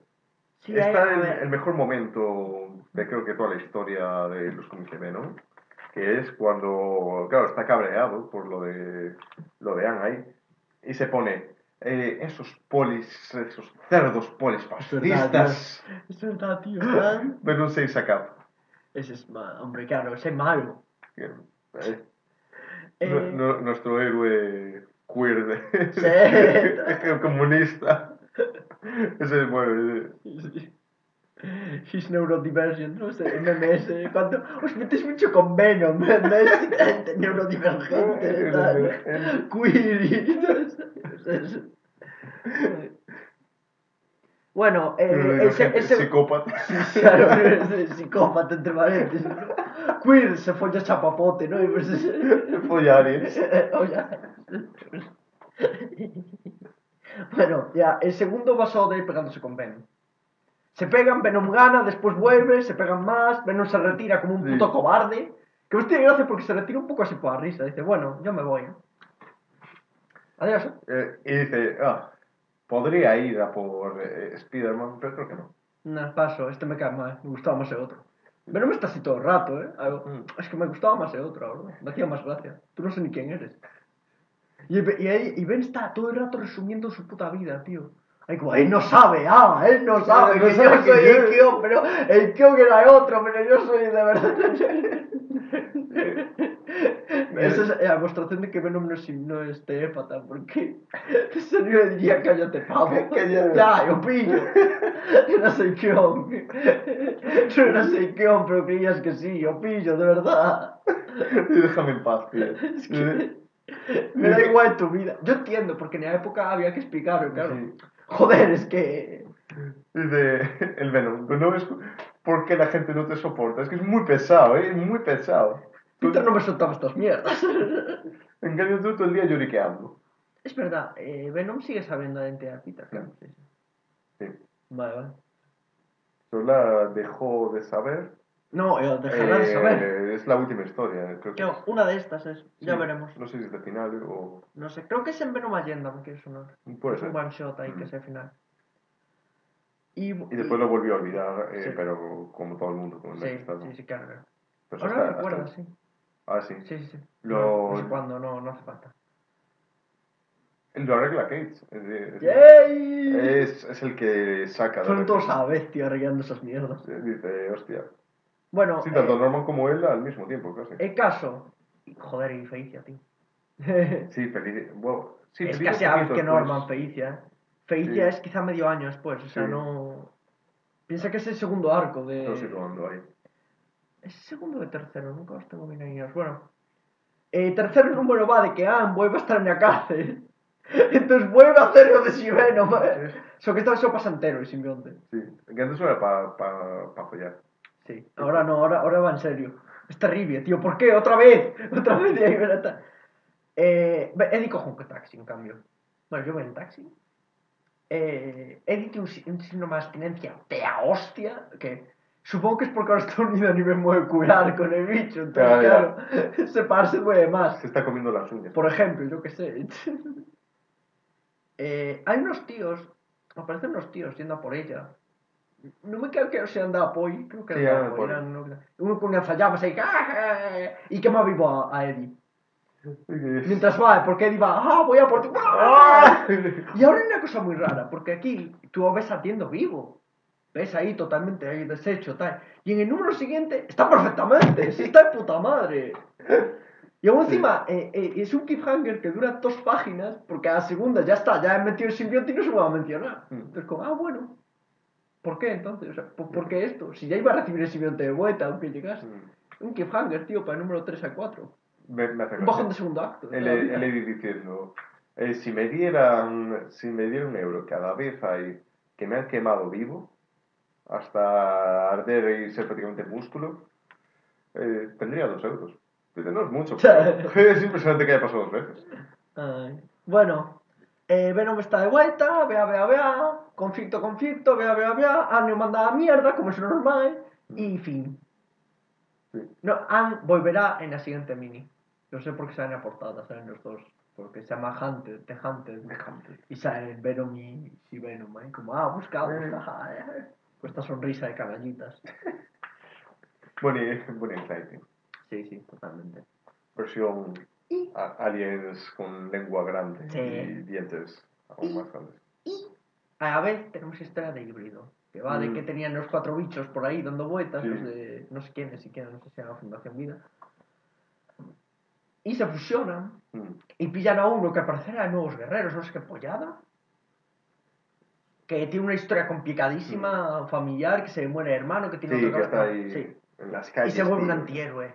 Sí, hay-
está
a
el,
ver.
el mejor momento de creo que toda la historia de los cómics de Venom, que es cuando, claro, está cabreado por lo de lo de Anne ahí, y se pone eh, esos polis, esos cerdos polis fascistas.
Es verdad, tío. Anne.
Venom 6 acá.
Ese es malo, hombre, claro, ese es malo.
Eh,
Eh,
nu- nu- nuestro héroe queer de,
Sí.
comunista. Ese es bueno. ese-
His neurodivergent, no sé, MMS, cuando os metéis mucho con Venom. Gente neurodivergente, tal, queer y todo eso. Bueno, eh, ese, ese,
psicópata.
claro, psicópata entre paréntesis. Queer se folla chapapote, ¿no? Y pues,
Follares.
Oye. bueno, ya, el segundo basó de pegándose con Venom. Se pegan, Venom gana, después vuelve, se pegan más, Venom se retira como un
Sí.
puto cobarde. Que usted gracia porque se retira un poco así por la risa. Dice, bueno, yo me voy. Adiós. ¿eh?
Eh, y dice, ah, podría ir a por eh, Spider-Man, pero creo que no.
No, paso, este me cae mal, me gustaba más el otro. Venom está así todo el rato, ¿eh? Algo-
Mm.
Es que me gustaba más el otro, ahora. Me hacía más gracia. Tú no sé ni quién eres. Y, y, ahí- y Ben está todo el rato resumiendo su puta vida, tío. Ay, como, él no sabe, ah, él no sabe
no
que
sabe
yo
que
soy el Kion, pero el Kion era el otro, pero yo soy de verdad. Esa es la demostración de que Venom no es, no es telepata, porque yo le diría cállate, pavo.
Cállate.
Ya, yo pillo. Yo no soy Kion. Yo no soy Kion, pero creías que sí, yo pillo, de verdad.
Y déjame en paz, tío.
Es que me da igual tu vida. Yo entiendo, porque en la época había que explicarlo, claro.
Sí.
Joder, es que.
Dice el Venom, no es porque la gente no te soporta, es que es muy pesado, ¿eh? Muy pesado.
Peter no me soltaba estas mierdas.
En cambio tú todo el día lloriqueando.
Es verdad, eh, Venom sigue sabiendo la identidad de Peter, claro. Sí, sí. Vale, vale.
Sola dejó de saber.
No, eh, dejará de
Eh,
saber.
Es la última historia, creo que.
Claro, una de estas es. Ya
Sí,
veremos.
No sé si es de final o.
No sé, creo que es en Venom Allenda, me quiere sonar.
Puede
es
ser.
un one shot ahí que es el final. Y,
Y después lo volvió a olvidar, eh,
Sí.
pero como todo el mundo con
Sí, sí, sí, claro.
Pues
Ahora
hasta-
lo recuerdo,
hasta-
sí.
Ah, sí.
Sí, sí, sí.
Lo-
No sé cuándo, no, no hace falta.
Lo arregla Kate. Es, es-
¡Yay!
es, es el que saca.
Son todos a bestia arreglando esas mierdas.
Dice, hostia.
Bueno,
Sí, tanto
eh,
Norman como él al mismo tiempo, casi.
el caso. Joder, y Felicia, tío.
Sí, feliz. Bueno, sí,
es
Felicia
casi a que. Norman, Felicia. ¿eh? Felicia
Sí.
es quizá medio año después, o sea,
Sí.
no. Piensa que es el segundo arco de.
No sé cuándo hay.
¿Es segundo o de tercero? Nunca los tengo bien ahí. Bueno. El tercer número va de que Anne vuelve a estar en la cárcel. Entonces vuelve a hacer lo de Venom. Solo que esta vez pasa entero el simbionte.
Sí, que antes era para pa, pa follar.
Sí. Ahora no, ahora, ahora va en serio. Es terrible, tío. ¿Por qué? ¿Otra vez? ¿Otra vez? Ahí a- Eh, Eddie coge un taxi, en cambio. Bueno, yo voy en taxi. Eh, Eddie tiene un, sí- un síndrome de abstinencia de hostia. Que supongo que es porque ahora está unido a nivel molecular con el bicho. Entonces,
Ya, ya.
claro, separarse mueve más.
Se está comiendo las uñas.
Por ejemplo, yo qué sé. Eh, hay unos tíos, aparecen unos tíos yendo a por ella. No me creo que sean de apoyo, creo que
Sí,
eran de
eran de
apoyo,
apoyo.
eran uno, uno con lanzallamas ahí, ¡ah! y quema vivo a, a Eddie. Mientras va, porque Eddie va, ¡ah, voy a por ti! ¡ah! Y ahora hay una cosa muy rara, porque aquí tú ves ardiendo vivo. Ves ahí totalmente ahí deshecho, tal. Y en el número siguiente está perfectamente, sí está de puta madre. Y aún encima eh, eh, es un cliffhanger que dura dos páginas, porque a la segunda ya está, ya he metido el simbionte y no se lo va a mencionar.
Mm.
Entonces, como, ah, bueno. ¿Por qué entonces? O sea, ¿por, qué esto? Si ya iba a recibir el simbionte de vuelta, aunque llegase. Un cliffhanger, tío, para el número 3 a 4.
Me, me hace
Un bajón de segundo acto.
El, el Eddie diciendo, eh, si me dieran si me dieran un euro cada vez hay que me han quemado vivo, hasta arder y ser prácticamente músculo, eh, tendría dos euros. Dice, no es mucho, pero es impresionante que haya pasado dos veces.
Ay. Bueno, eh, Venom está de vuelta, vea, vea, vea, conflicto, conflicto, vea, vea, vea, Anne lo manda a mierda, como es normal, y fin.
Sí.
No, Anne volverá en la siguiente mini. No sé por qué salen a portada, salen los dos. porque se llama Hunted, The Hunted.
De Hunted.
Y sale Venom y si Venom ahí, como, ah, buscamos,
Eh.
eh. Con esta sonrisa de
Bonnie and Clyde, tío.
Sí, sí, totalmente.
Versión aliens con lengua grande
Sí.
y dientes aún más grandes.
A ver, tenemos historia de híbrido. Que va de
Mm.
que tenían los cuatro bichos por ahí dando vueltas,
Sí.
los de no sé quiénes siquiera, no sé si era la Fundación Vida. Y se fusionan
Mm.
y pillan a uno que al parecer era nuevos guerreros, no sé qué pollada. Que tiene una historia complicadísima, familiar, que se le muere el hermano, que tiene
Mm. Sí,
otro
que está
cabeza-
ahí
Sí.
en las
Y
calles.
se vuelve un antihéroe.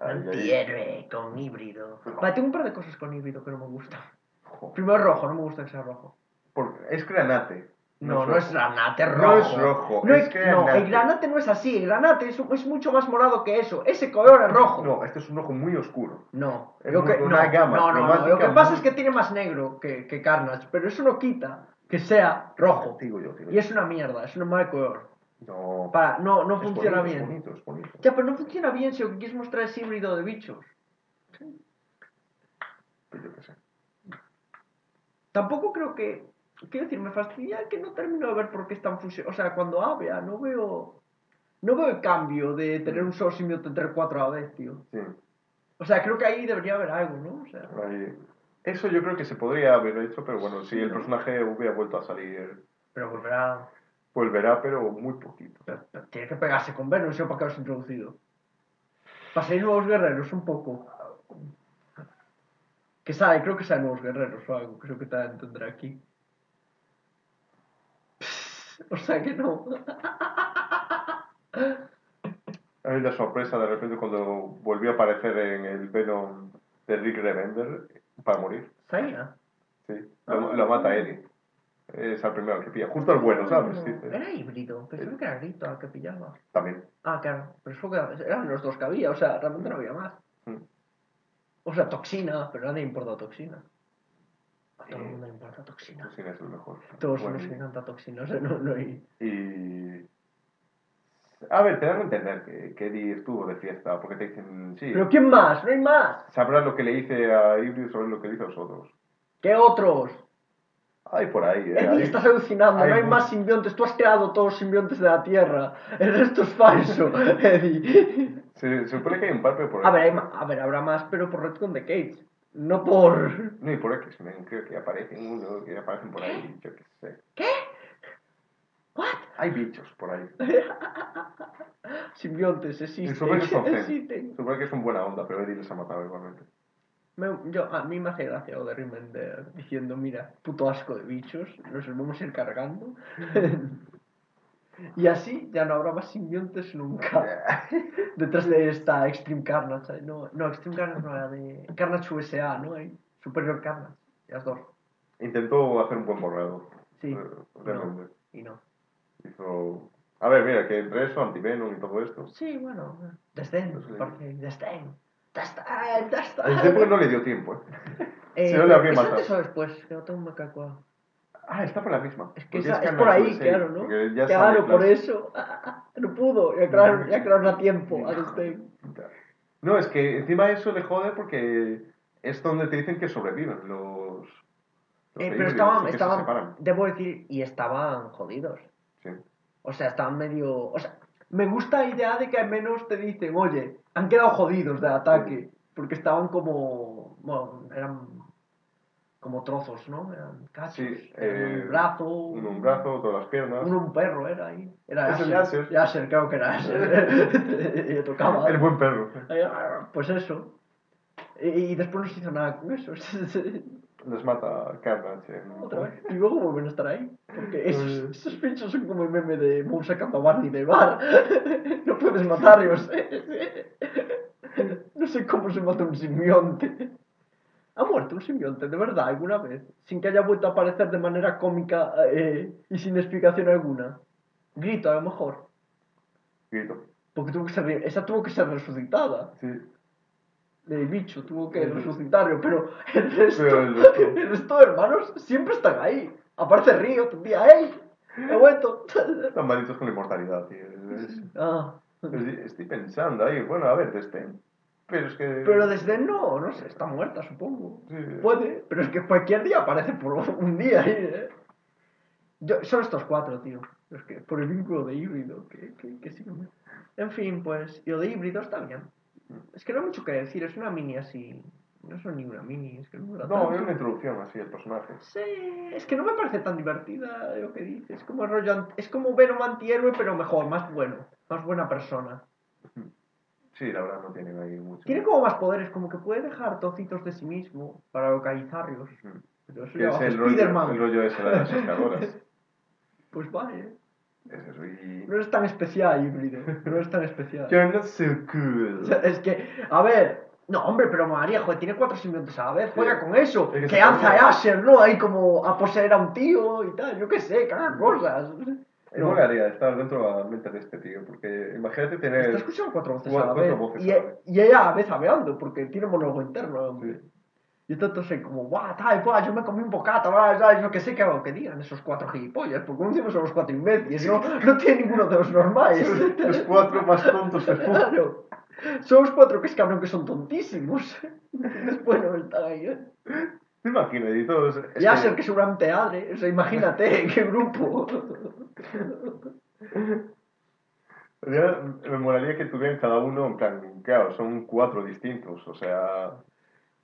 Antihéroe con híbrido. Vale, tengo un par de cosas con híbrido que no me gustan.
Jo,
Primero rojo, no me gusta que sea rojo.
porque es granate.
No, no es
rojo.
granate, es
No
rojo.
es rojo,
No,
es
es-
granate.
no, el granate no es así. El granate es, es mucho más morado que eso. Ese color es rojo.
No, este es un rojo muy oscuro.
No,
Es
lo que,
una
no,
gama
no, no, no, Lo que pasa es que tiene más negro que, que Carnage, pero eso no quita que sea rojo.
Digo yo, digo
Y es una mierda, es un mal color.
No,
Para, no, no funciona
bonito,
bien.
Es bonito, es bonito.
Ya, pero no funciona bien si lo que quieres mostrar es híbrido de bichos.
Pues yo qué sé.
Tampoco creo que. Quiero decir, me fastidia que no termino de ver por qué están fusionados. O sea, cuando Avea no veo. No veo el cambio de tener un solo simbionte entre cuatro a la vez, tío.
Sí,
O sea, creo que ahí debería haber algo, ¿no? O sea,
ahí- Eso yo creo que se podría haber hecho, pero bueno, si
Sí,
el personaje hubiera vuelto a salir,
pero volverá.
volverá, pero muy poquito.
pero- pero tiene que pegarse con Venom, si no, ¿para lo has introducido? Para nuevos guerreros, un poco. Que sabe, creo que sabe nuevos guerreros o algo, creo que te da a entender aquí. O sea que no.
A mí la sorpresa de repente cuando volvió a aparecer en el Venom de Rick Remender para morir.
¿Sabía?
Sí, lo, lo mata Eddie. Es al primero que pilla. Justo al bueno, ¿sabes? Sí.
Era híbrido, pensaba que era grito al que pillaba.
También.
Ah, claro, pero eso que eran los dos que había, o sea, realmente no había más.
Mm.
O sea, toxina, pero nadie importa toxina. A todo el mundo le importa toxina.
Sí, es el mejor.
Todos
Bueno,
nos encanta toxina, o sea, no, no hay...
Y. A ver, te dan a entender que, que Eddie estuvo de fiesta, porque te dicen, sí,
¿Pero quién más? No hay más.
sabrás lo que le hice a Hybrid sobre lo que le hice a los otros.
¿Qué otros?
Hay por ahí, ¿eh?
Eddie,
Hay-
estás alucinando,
hay
no hay más simbiontes. Tú has creado todos los simbiontes de la Tierra. El resto es falso, Eddie.
Se, se supone que hay un par, pero por
A ver, a ver, habrá más, pero por Redcon de Cage. No por...
No, y por X-Men, creo que aparecen uno, que aparecen por ahí, yo qué sé.
¿Qué?
Hay bichos por ahí.
Simbiontes existen.
supone que son
existen.
Se supone que es un buena onda, pero Eddie les ha matado igualmente.
Me- yo, a mí me hace gracia lo de Remender diciendo, mira, puto asco de bichos, nos los vamos a ir cargando. y así ya no habrá más simbiontes nunca. Detrás de esta Extreme Carnage. ¿eh? No, no, Extreme Carnage no era de... Carnage USA, ¿no? Hay Superior Carnage. Las dos.
Intentó hacer un buen borrado.
Sí.
eh.
Y no.
Hizo... A ver, mira, que entre eso, Antivenom y todo esto.
Sí, bueno. Desdén,
No sé.
porque Desdén. Desdén, Desdén.
El tiempo no le dio tiempo, ¿eh?
Eh,
Se lo habría
¿Es
matado.
antes o después? Que no tengo muy calculado.
Ah, está por la misma.
Es que
Porque
esa- es por ahí, claro, ¿no?
porque ya
Claro,
sabe
por eso. Ah, ah, no pudo. Ya claro, ya claro, a tiempo. A este.
No, es que encima eso le jode porque es donde te dicen que sobreviven los. los
Eh, pero estaban, estaban, debo decir, y estaban jodidos.
Sí.
O sea, estaban medio. O sea, me gusta la idea de que al menos te dicen, oye, han quedado jodidos del ataque. Porque estaban como. Bueno, eran. Como trozos, ¿no? Eran cachos.
Sí,
Eran
eh,
un brazo.
Uno un brazo, todas las piernas.
Uno un perro era ahí. Era
Es
Asher.
Asher.
Creo que era Asher. y le tocaba.
El buen perro.
Pues eso. Y, y después no se hizo nada con eso.
Les mata Carnage en...
Otra vez. Y luego vuelven a estar ahí. Porque esos,
Eh.
esos bichos son como el meme de Moe sacando a Barney del bar. No puedes matarlos. No sé cómo se mata un simbionte. ¿Ha muerto un simbionte de verdad alguna vez? Sin que haya vuelto a aparecer de manera cómica eh, y sin explicación alguna. Grito, a lo mejor.
Grito.
Porque tuvo que ser, esa tuvo que ser resucitada.
Sí.
El bicho tuvo que resucitarlo, pero el resto,
Pero el resto-
el resto de hermanos siempre están ahí. Aparte Río, un día, ¡ey! He vuelto.
Están malditos con la inmortalidad, tío. Es-
Ah,
es- estoy pensando ahí, bueno, a ver, Despen. Pero es que...
Pero desde no, no sé, está muerta, supongo.
Sí.
Puede, pero es que cualquier día aparece por un día ahí, ¿eh? Yo, son estos cuatro, tío. Es que por el vínculo de híbrido, que, que, que sí. En fin, pues, y lo de híbrido está bien. Es que no hay mucho que decir, es una mini así. No son ninguna mini, es que no me
No,
tanto.
es una introducción así al personaje.
Sí, es que no me parece tan divertida lo que dices. Es como rollo, es como Venom antihéroe, pero mejor, más bueno, más buena persona.
Sí, la verdad no tienen ahí mucho.
Tiene como más poderes, como que puede dejar trocitos de sí mismo para localizarlos. Pero eso
es el rollo, el rollo ese de las escadoras.
Pues vale.
Es.
No es tan especial, híbrido. No es tan especial.
You're not so
O
cool.
sea, es que, a ver. No, hombre, pero María, joder, tiene cuatro simbiontes a la vez. Juega
Sí.
con eso.
Es que
Que
se
Anza
cambia.
Asher, ¿no? Ahí como a poseer a un tío y tal. Yo qué sé, que haga cosas.
Me molaría estar dentro de la mente de este tío, porque imagínate tener...
Está escuchando cuatro voces
Cuatro-
a la vez.
voces
y,
a la vez.
y ella a veces hablando, porque tiene monólogo interno. hombre.
Sí.
Y sé como, guau, tal, guau, yo me comí un bocata, guau, tal, yo que sé que hago que digan esos cuatro gilipollas, porque encima son los cuatro imbéciles, no, no tiene ninguno de los normales.
Los cuatro más tontos del mundo.
Claro. Son los cuatro que es cabrón que son tontísimos. Después no están ahí, ¿eh?
¿Te imaginas? Y todos... es
Y Asher, que seguramente adre, o sea, imagínate, qué grupo.
Ya me molaría que tuvieran cada uno, en plan, claro, son cuatro distintos, o sea...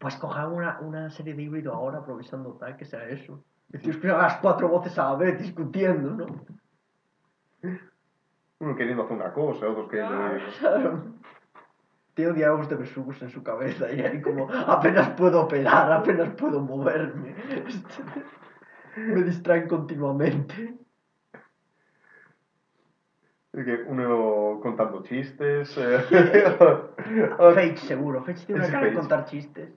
Pues cojan una, una serie de híbrido ahora, aprovechando tal, que sea eso. Que tío, escuchan las cuatro voces a la vez discutiendo, ¿no?
Uno queriendo hacer una cosa, otros queriendo...
Claro. Tiene diálogos de besugos en su cabeza y ahí como apenas puedo operar, apenas puedo moverme. Me distraen continuamente.
Es que uno contando chistes... eh,
Fage seguro, Fage tiene una cara de contar chistes.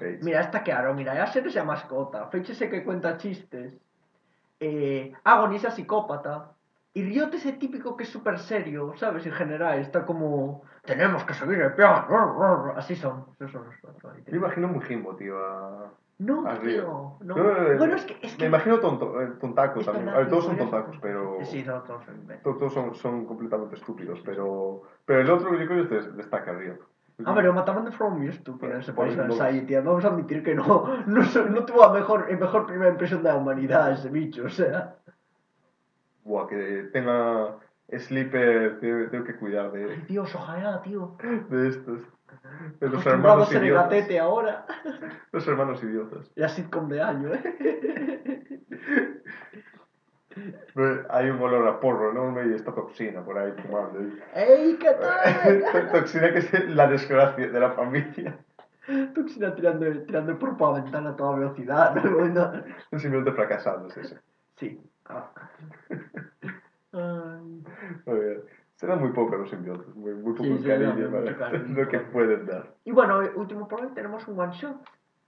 Es.
Mira, está claro, mira, ya se llama mascota. Fage ese que cuenta chistes. Eh, Agon esa psicópata. Y Riot ese típico que es súper serio, ¿sabes? En general, está como... Tenemos que seguir el plan. Así son. Esos son los cuatro.
Me imagino muy jimbo, tío, a...
No,
a Riot.
no.
No, no, no,
Bueno, es que... Es
Me
que...
imagino tonto, eh, tontaco
es
también. A ver, todos son tontacos, pero...
Sí, todos, todos son imbéciles.
to- Todos son, son completamente estúpidos, pero... Pero el otro que yo creo destaca Riot.
A ver, lo mataban de forma muy estúpida país
ejemplo.
Society. Vamos a admitir que no, no, tuvo la mejor, la mejor primera impresión de la humanidad ese bicho, o sea...
Buah, que tenga Sleeper, tengo, tengo que cuidar de,
Ay, Dios, ojalá, tío.
de estos. Los hermanos
en el
idiotas.
gatete ahora.
Los hermanos idiotas.
La sitcom de año, ¿eh?
Hay un olor a porro enorme y esta toxina por ahí fumando.
¡Ey, qué tal!
toxina que es la desgracia de la familia.
Toxina tirando, tirando por la ventana a toda velocidad.
Un simbionte fracasado es ese.
Sí. Ah. Ay.
Muy bien. Serán muy pocos los simbiontes, muy, muy poco
Sí, sí,
cariño
no,
lo que pueden dar.
Y bueno, último por hoy tenemos un one shot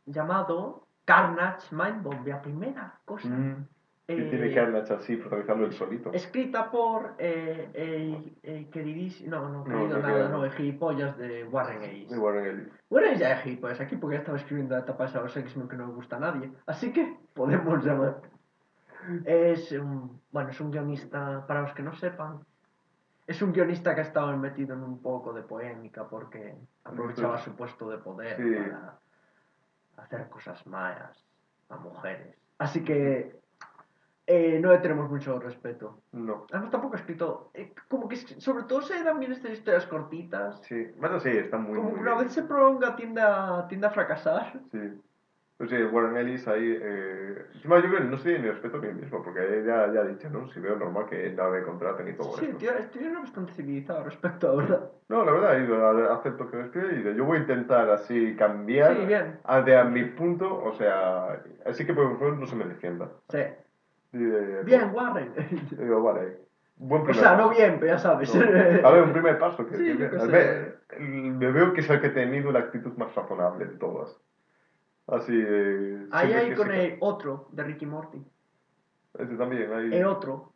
llamado Carnage Mind Bomb. La primera cosa.
Que
Eh,
tiene Carnage así, protagonizando el solito.
Escrita por eh, el, el queridísimo. No, no,
No,
querido
no,
nada,
no.
no, el gilipollas de Warren Ellis.
De Warren Ellis.
Warren Ellis ya es gilipollas aquí porque ya estaba escribiendo la etapa de los X-Men que no le gusta a nadie. Así que podemos llamar. Es un. Bueno, es un guionista, para los que no sepan. Es un guionista que ha estado metido en un poco de polémica porque aprovechaba su puesto de poder
Sí.
para hacer cosas malas a mujeres. Así que eh, no le tenemos mucho respeto.
No.
Además tampoco ha escrito, eh, como que sobre todo se dan bien estas historias cortitas.
Sí, bueno, sí, está muy,
como que una vez se prolonga tiende a, tiende a fracasar.
Sí. Pues sí, Warren Ellis ahí. Eh... Encima yo creo que no estoy ni respeto a mí mismo, porque ya, ya ha dicho, ¿no? Si veo normal que no me contraten y todo
Sí,
eso.
tío, estoy bastante civilizado respecto a verdad.
No, la verdad, he acepto que me despide y yo voy a intentar así cambiar
Sí, bien.
a, de a mi punto, o sea, así que por favor no se me defienda.
Sí.
De-
Bien, Warren.
y digo, vale, buen
o sea, no bien, pero ya sabes.
No, a ver, un primer paso que,
Sí,
que-
sé.
ver, me veo que es el que ha tenido la actitud más razonable de todas. Así de...
Ahí hay con el otro de Ricky Morty.
Ese también, ahí...
El otro,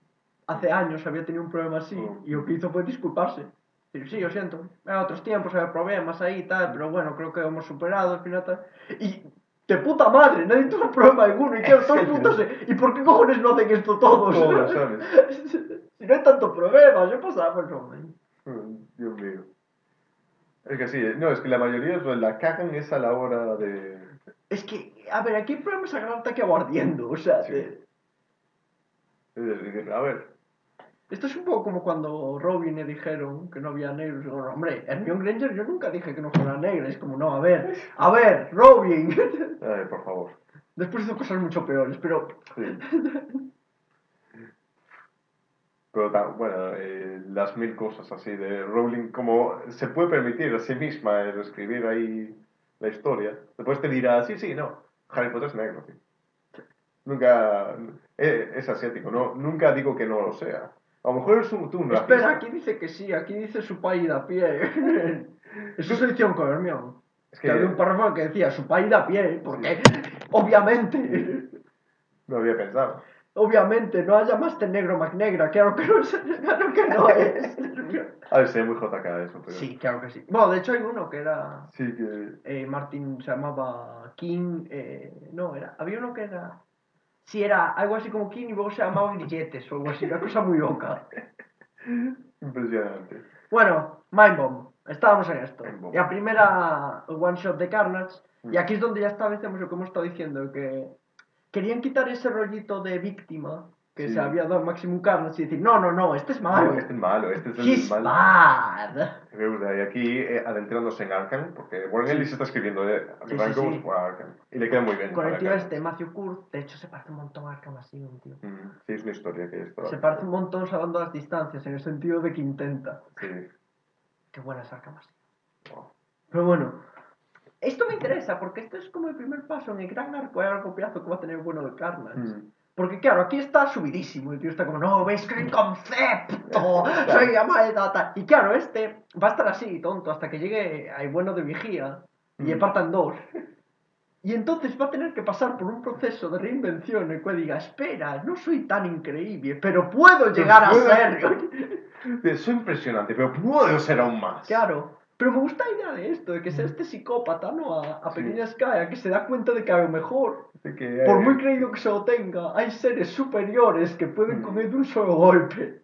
hace años había tenido un problema así
Mm.
y lo que hizo fue disculparse. Decir, sí, lo siento. En otros tiempos había problemas ahí y tal, pero bueno, creo que hemos superado al final tal. Y de puta madre, nadie tuvo problema alguno y claro, todo el mundo se... ¿Y por qué cojones no hacen esto todos?
Todos, ¿sabes?
si no hay tanto problema, yo pasaba por eso.
Mm, Dios mío. Es que sí, no, es que la mayoría pues, la cagan es a la hora de...
Es que, a ver, aquí el problema es agarrarte aquí aguardiendo, o sea,
Sí. decir, A ver,
esto es un poco como cuando Robin le dijeron que no había negros. Digo, hombre, Hermione Granger yo nunca dije que no fuera negra, es como, no, a ver, a ver, Robin.
ay, por favor.
Después hizo cosas mucho peores, pero
Sí. Pero bueno, eh, las mil cosas así de Rowling, como se puede permitir a sí misma el escribir ahí la historia, después te dirá, sí, sí, no, Harry Potter es negro, tío. Nunca, eh, es asiático, no, nunca digo que no lo sea. A lo mejor es un, tú un
Espera,
racista.
aquí dice que sí, aquí dice su país da pie. Eso se hicieron con Hermione.
Es
Que
que
había un párrafo que decía su país da pie, porque obviamente,
no había pensado.
Obviamente no haya más negro más negra, claro que no es, claro que no es.
A ver, sé muy JK eso, pero...
Sí, claro que sí. Bueno, de hecho hay uno que era
Sí, que...
eh, Martin se llamaba King, eh, no, era, había uno que era, sí, era algo así como King y luego se llamaba Grilletes o algo así, una cosa muy loca.
Impresionante.
Bueno, Mindbomb, estábamos en esto.
Mindbomb.
Y a primera One Shot de Carnage, y
Mm.
aquí es donde ya establecemos lo que hemos estado diciendo, que querían quitar ese rollito de víctima que
Sí.
se había dado Maximum Carnage y decir, no, no, no, este es malo.
No, este es malo, este es
He's
malo.
bad.
Y aquí eh, adentrándose en Arkham, porque Warren Ellis está escribiendo eh,
Sí,
arranca
sí,
como
sí.
si fuera Arkham. Y le queda muy bien.
Con el tío
Arkham.
este, Matthew Kurt, de hecho se parece un montón a Arkham Asylum, tío.
Mm, Sí, es una historia que esto.
Se parece un montón salvando las distancias, en el sentido de que intenta.
Sí.
Qué buena es Arkham Asylum.
Wow.
Pero bueno, esto me interesa porque esto es como el primer paso en el gran arco de largo plazo que va a tener bueno de Carnage.
Mm.
Porque claro, aquí está subidísimo, el tío está como, no, veis que el concepto, soy la data. Y claro, este va a estar así, tonto, hasta que llegue al bueno de vigía y le
Mm.
partan dos. Y entonces va a tener que pasar por un proceso de reinvención en el cual diga, espera, no soy tan increíble, pero puedo llegar a
puedo-
serlo.
Soy impresionante, pero puedo ser aún más.
Claro. Pero me gusta la idea de esto, de que sea este psicópata, ¿no? A, a
Sí.
pequeña escala, que se da cuenta de que a lo mejor, por muy creído que se lo tenga, hay seres superiores que pueden él de un solo golpe.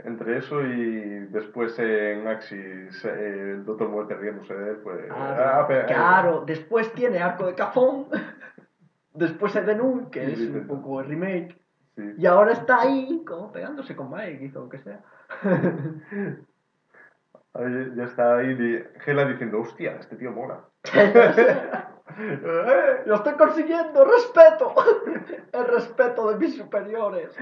Entre eso y después en Axis, eh, el Doctor Muerte riéndose de él, pues. ah, pe- eh,
claro, después tiene Arco de Cafón, después el de Nun, que
Sí,
es
sí,
un
sí.
poco el remake,
sí.
y ahora está ahí como pegándose con Mike o lo que sea.
Ya está ahí Gela diciendo, hostia, este tío mola.
¡Eh! ¡Lo estoy consiguiendo! ¡Respeto! El respeto de mis superiores.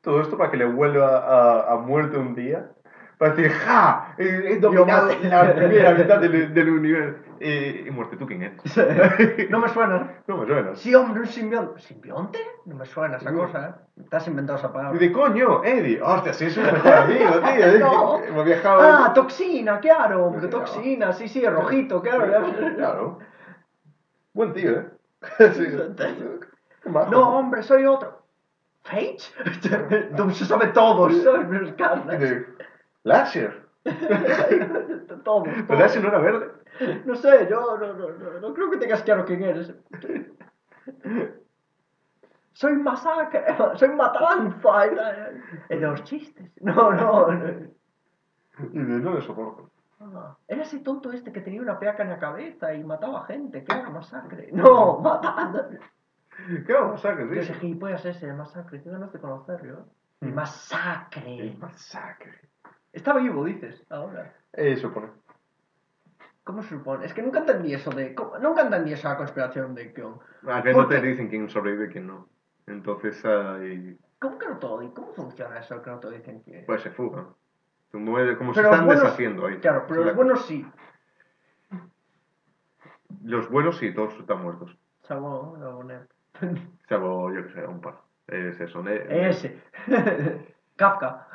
Todo esto para que le vuelva a, a muerte un día. Para decir, ¡ja! He, he dominado
Yo maté.
la primera mitad del, del universo. Eh, y muerte, ¿tú quién eres?
No me suena.
No me suena.
Sí, hombre, un simbionte. ¿Simbionte? No me suena esa cosa, ¿eh? Te has inventado esa
Y
palabra.
de coño, Eddie. Hostia, sí, es un mejor amigo, tío.
No.
Hemos viajado.
Ah, toxina, claro, hombre, toxina, sí, sí, rojito, claro.
Claro. Buen tío, ¿eh? Sí.
No, hombre, soy otro. ¿Fate? Se sabe todo, ¿sabes?
Y
Carnage.
de, Lasher.
Todo.
Pero
todo.
Lasher no era verde.
No sé, yo no, no, no, no creo que tengas claro quién eres. Soy masacre, soy matanza. El de los chistes. No, no. no.
Y no le soporto.
Ah, Era ese tonto este que tenía una peaca en la cabeza y mataba gente, que era masacre. No, matando.
¿Qué vamos a hacer?
Que ese gilipollas ese, el masacre, qué ganas de conocerlo. ¿eh? El
Mm.
masacre.
El masacre.
Está vivo, dices, ahora.
Eh, supone.
¿Cómo se supone? Es que nunca entendí eso de. ¿cómo? Nunca entendí esa conspiración de que.
A que
¿Por
no te dicen quién sobrevive y quién no. Entonces hay...
¿Cómo que no todo? ¿Y cómo funciona eso que no te dicen que.?
Pues se fuga. Como, como se
Pero
están
buenos-
deshaciendo ahí.
Claro, pero los buenos sí.
Los buenos sí, todos están muertos.
Salvo lo Ned.
Salvo, yo que sé, un par. Es eso, ¿eh?
Ese. Kafka.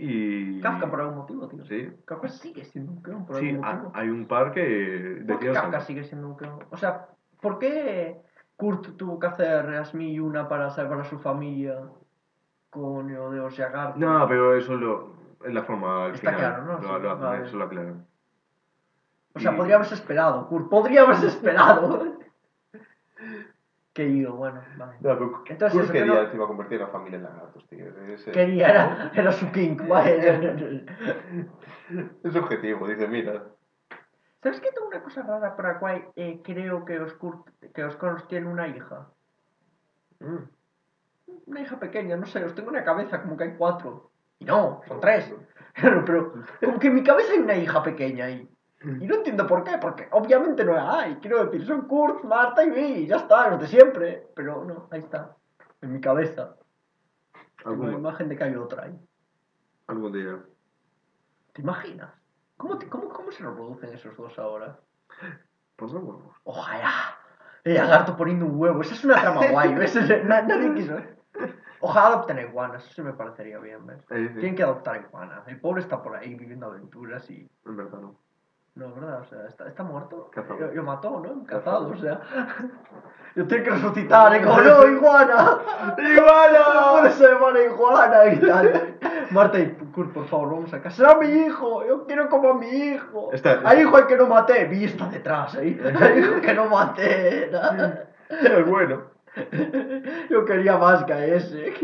Y...
Kafka por algún motivo, tío.
Sí.
Kafka sigue siendo un clon por
Sí,
algún motivo.
hay un par que...
¿Por qué
decías
Kafka sigue siendo un clon? O sea, ¿por qué Kurt tuvo que hacer a mil y una para salvar a su familia? Coño, de Oshagar.
No, pero eso lo, es la forma al
Está
final.
claro, ¿no?
Lo,
Sí,
lo hacen,
vale.
eso lo aclaran.
O sea,
y-
podría haberse esperado, Kurt. Podría haberse esperado. Que digo, bueno, vale.
No, pero
Entonces,
Kurt quería
no-
que iba a convertir a la familia en lagartos, tío. Ese-
Quería, era, era su kink, vale.
Es objetivo, dice, mira.
¿Sabes que tengo una cosa rara por la cual eh, creo que os, Kurt- que os tiene una hija?
mm,
Una hija pequeña, no sé, os tengo en la cabeza como que hay cuatro. Y no, son tres. Claro, pero como que en mi cabeza hay una hija pequeña ahí. Y no entiendo por qué, porque obviamente no la hay. Quiero decir, son Kurt, Marta y Vi, ya está, los de siempre. Pero no, ahí está, en mi cabeza. Tengo la imagen de que hay otra ahí.
algún día.
¿Te imaginas? ¿Cómo, te- cómo, cómo se reproducen esos dos ahora?
Pues no, huevos.
Ojalá. El lagarto poniendo un huevo. Esa es una trama guay, ¿ves? Na- nadie quiso. Ojalá adopten a iguanas. Eso me parecería bien, ¿ves?
Eh, sí,
Tienen que adoptar a iguanas. El pobre está por ahí viviendo aventuras y...
En verdad no.
No, ¿verdad? O sea, está, está muerto.
Cazado.
Lo, lo mató, ¿no?
Cazado.
O sea... Yo tengo que resucitar, ¿eh? Como, no, iguana.
¡Iguana!
¿Cómo se llama la iguana? Y tal. Marta y Kurt, por favor, vamos a casa. ¡Será mi hijo! Yo quiero como a mi hijo.
Está-
Hay hijo al que no maté. Vi está detrás, ¿eh? Hay hijo que no maté.
Es bueno.
Yo quería más que a ese.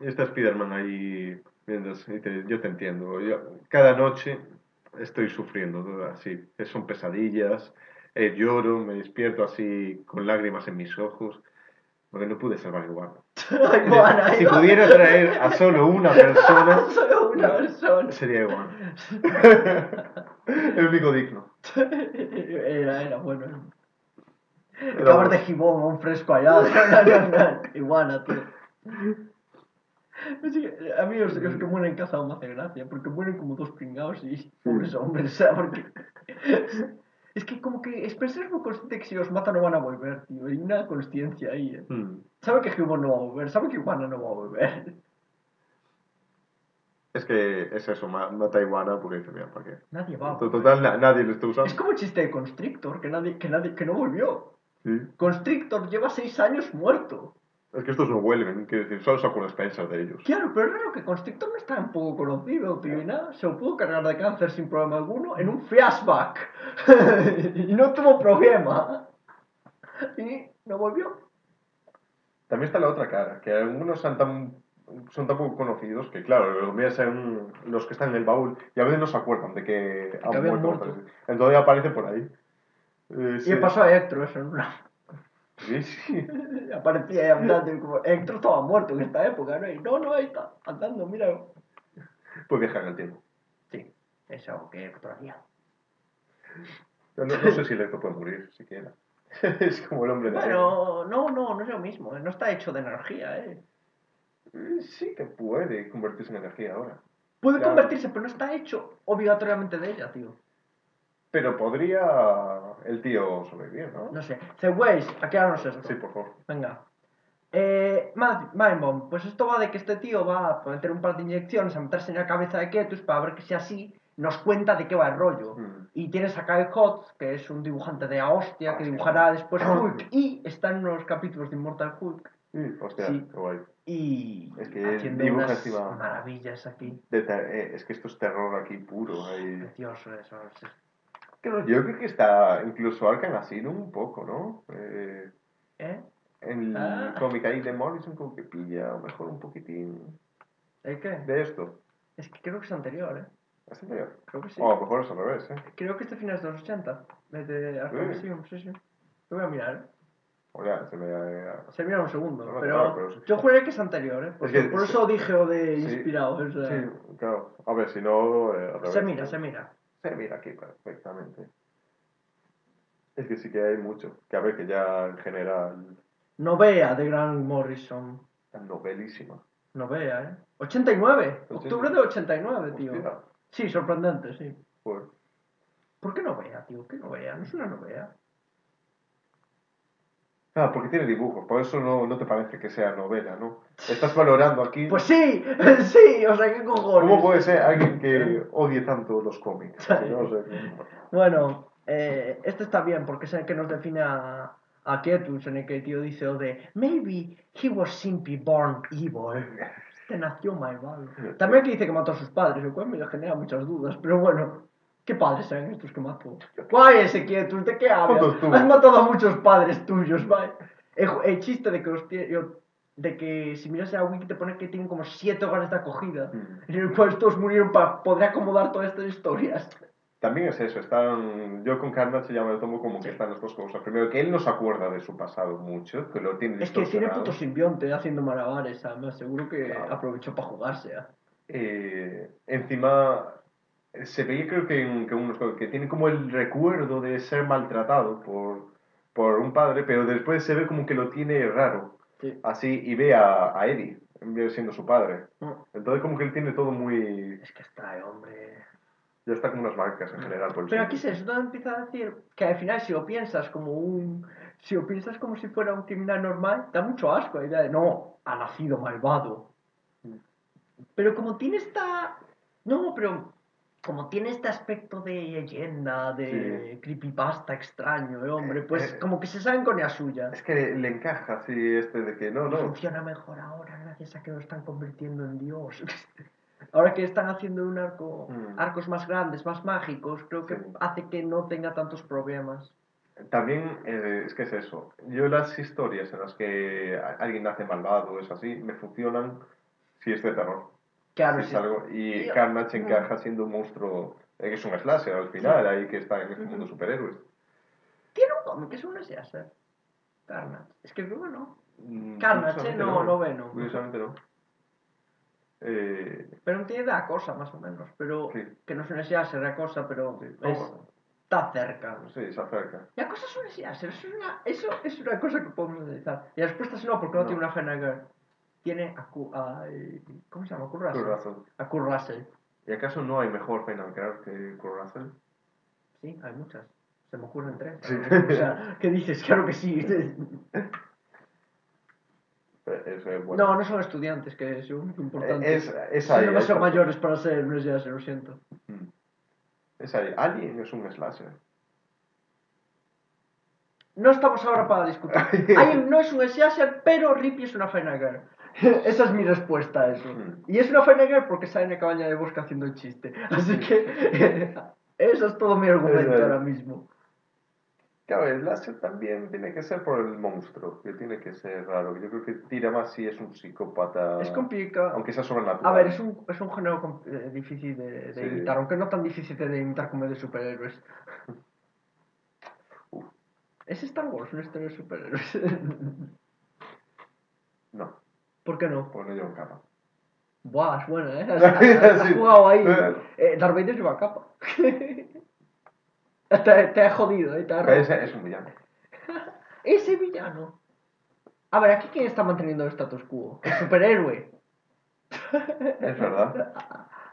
Está Spiderman ahí viendo, y te- yo te entiendo. Yo, cada noche estoy sufriendo, así. Son pesadillas, eh, lloro, me despierto así con lágrimas en mis ojos, porque no pude salvar igual.
Ay, iguana,
si
iguana.
pudiera traer a solo una persona,
Solo una persona.
sería igual. El único digno.
Era, era bueno.
Era
de gibón a un fresco allá. Iguana, tío. Es a mí los, los que mueren cazados me hace gracia, porque mueren como dos pringados y pobres hombres, sea, porque... Es que como que es muy consciente que si los mata no van a volver, tío, hay una consciencia ahí, eh.
Hmm.
Sabe que Gibón no va a volver, sabe que Iguana no va a volver.
Es que es eso, ma- mata a iguana porque dice, mira, ¿para qué?
Nadie va a
To-
volver.
Total, na- nadie lo está
Es
usando.
como el chiste de Constrictor, que nadie, que nadie, que no volvió.
Sí.
Constrictor lleva seis años muerto.
Es que estos no vuelven, quiero decir, solo saco las pensas de ellos.
Claro, pero es raro que Constrictor no está un poco conocido, tío, y nada. Se lo pudo cargar de cáncer sin problema alguno en un flashback. y no tuvo problema. Y no volvió.
También está la otra cara, que algunos son tan, son tan poco conocidos que, claro, los los que están en el baúl y a veces no se acuerdan de que han muerto. Entonces aparecen por ahí. Eh,
Y
sí.
pasó a Hector eso en una...
Sí, sí.
Aparecía andando como... Hector estaba muerto en esta época, ¿no? Y no, no, ahí está, andando, mira.
Pues viajan en el tiempo.
Sí, es algo que Hector haría.
Yo no, no sé si Lecto puede morir, siquiera. es como el hombre de
Bueno, no, no, no es lo mismo, no está hecho de energía, ¿eh?
Eh, Sí que puede convertirse en energía ahora.
Puede
Claro.
convertirse, pero no está hecho obligatoriamente de ella, tío.
Pero podría el tío sobrevivir, ¿no?
No sé. Segways, acláranos esto.
Sí, por favor.
Venga. Eh, Mindbomb, pues esto va de que este tío va a meter un par de inyecciones, a meterse en la cabeza de Ketus para ver que si así nos cuenta de qué va el rollo.
Mm.
Y tienes a Kyle Hotz, que es un dibujante de la hostia, que dibujará después Hulk, y está en unos capítulos de Immortal Hulk.
Sí, hostia,
Sí.
qué guay.
Y
Es que
haciendo unas maravillas aquí.
De eh, es que esto es terror aquí puro. ahí.
Precioso eso. es-
Que Yo creo que está incluso Arkham Asylum un poco, ¿no? Eh,
¿Eh?
en el
Ah.
cómic ahí de Morrison como que pilla a lo mejor un poquitín
¿El qué?
de esto.
Es que creo que es anterior, ¿eh?
¿Es anterior?
Creo que sí.
O a lo mejor es al revés, ¿eh?
Creo que este final es de los 80. Desde Arkham
Sí.
Asylum, sí, sí. Lo voy a mirar, ¿eh?
O ya, se me...
Se mira un segundo,
No,
pero,
claro, pero sí.
yo juré que es anterior, ¿eh? Porque
Es que
por
sí.
eso dije o de
Sí.
inspirado. o sea,
Sí, claro. A ver, si no... eh,
se mira, se mira.
Se mira aquí perfectamente. Es que sí que hay mucho. Que a ver, que ya en general
Novea de Grant Morrison.
novelísima.
Novea, ¿eh? 89.
Ochenta.
Octubre de 89, tío.
Hostia,
Sí, sorprendente, sí.
joder.
¿Por qué novea, tío? ¿Qué novea? No es una novea.
Ah, porque tiene dibujos, por eso no, no te parece que sea novela, ¿no? Estás valorando aquí.
Pues sí, sí, o sea, ¿qué cojones?
¿Cómo puede ser alguien que odie tanto los cómics? No.
Bueno, eh, este está bien porque es el que nos define a, a Ketus, en el que el tío dice o de Maybe he was simply born evil. Este nació malvado. También que dice que mató a sus padres, lo cual me genera muchas dudas, pero bueno. ¿Qué padres eran estos que mató? ¿Cuál ese Ketus? ¿De qué hablas? Has matado a muchos padres tuyos, vale. El, el chiste de que los de que si miras a Wiki te pone que tienen como siete hogares de acogida,
Mm.
en el cual todos murieron para poder acomodar todas estas historias.
También es eso, están, yo con Carnage ya me lo tomo como que están las dos cosas. Primero, que él no se acuerda de su pasado mucho, que lo tiene
Es que tiene puto simbionte haciendo malabares, además seguro que
Claro.
aprovechó para jugarse. ¿eh?
Eh, encima, se veía creo que, en, que unos que tiene como el recuerdo de ser maltratado por, por un padre, pero después se ve como que lo tiene raro,
Sí.
así, y ve a, a Eddie, en vez de siendo su padre.
Mm.
Entonces como que él tiene todo muy...
Es que está, eh, hombre.
Ya está como unas marcas en general por el
Pero aquí
sitio.
es empieza a decir que al final si lo piensas como un... Si lo piensas como si fuera un criminal normal, da mucho asco la idea de, no, ha nacido malvado.
Mm.
Pero como tiene esta... No, pero como tiene este aspecto de leyenda, de creepypasta extraño, eh, hombre, pues
Eh, eh.
como que se saben con la suya.
Es que le encaja así este de que no, no.
funciona mejor ahora gracias a que lo están convirtiendo en Dios. Ahora que están haciendo un arco,
Mm.
arcos más grandes, más mágicos, creo que
Sí.
hace que no tenga tantos problemas.
También eh, es que es eso. Yo las historias en las que a- alguien nace malvado o es así, me funcionan si es de terror.
Claro,
es algo- y Carnage
mm.
encaja siendo un monstruo, que es un slasher al final, ahí que está en este mundo superhéroes.
Tiene un cómic, es un S.A.S.E. Carnage. Es que que no.
Mm,
Carnage, no, no Venom.
Curiosamente no. Eh,
Pero no tiene la cosa, más o menos. Pero
Sí.
que no es un S.A.S.E. la cosa, pero
sí,
es-
¿cómo?
está cerca.
Sí, se acerca.
La cosa es un S.A.S.E. Eso es una, eso es una cosa que podemos analizar. Y la respuesta es no, porque no,
No.
tiene una Fenegar. Tiene a, ¿Cómo se llama? Kurt Russell.
Kurt Russell.
A Kurt Russell.
¿Y acaso no hay mejor Final Girl que Kurt Russell?
Sí, hay muchas. Se me ocurren tres.
Sí.
O sea, ¿qué dices? Claro que sí.
Eh, Es, bueno.
No, no son estudiantes, que es un importante.
Es, es
Son
ahí.
demasiado
hay-
mayores para ser un S.A.S.E., lo siento.
Mm. Es ahí. Alien es un slasher.
No estamos ahora para discutir. Alien no es un S.A.S.E., pero Ripley es una Final Girl. Esa es mi respuesta a eso.
Mm.
Y es una Girl porque sale en la cabaña de bosque haciendo el chiste. Así que eso es todo mi argumento ahora mismo.
Claro, el slasher también tiene que ser por el monstruo, que tiene que ser raro. Yo creo que tira más si es un psicópata.
Es complicado.
Aunque sea sobrenatural.
A ver, es un, es un género eh, difícil de, de
Sí.
imitar, aunque no tan difícil de imitar como el de superhéroes.
Uf.
¿Es Star Wars una historia de superhéroes?
No,
¿Por qué no?
porque no llevan capa.
Buah, es buena, ¿eh? Has, has- has jugado ahí. Eh, Darth Vader lleva capa. te, te ha jodido, ¿eh? Te
ese es un villano.
Ese villano. A ver, aquí quién está manteniendo el status quo. El superhéroe.
Es verdad.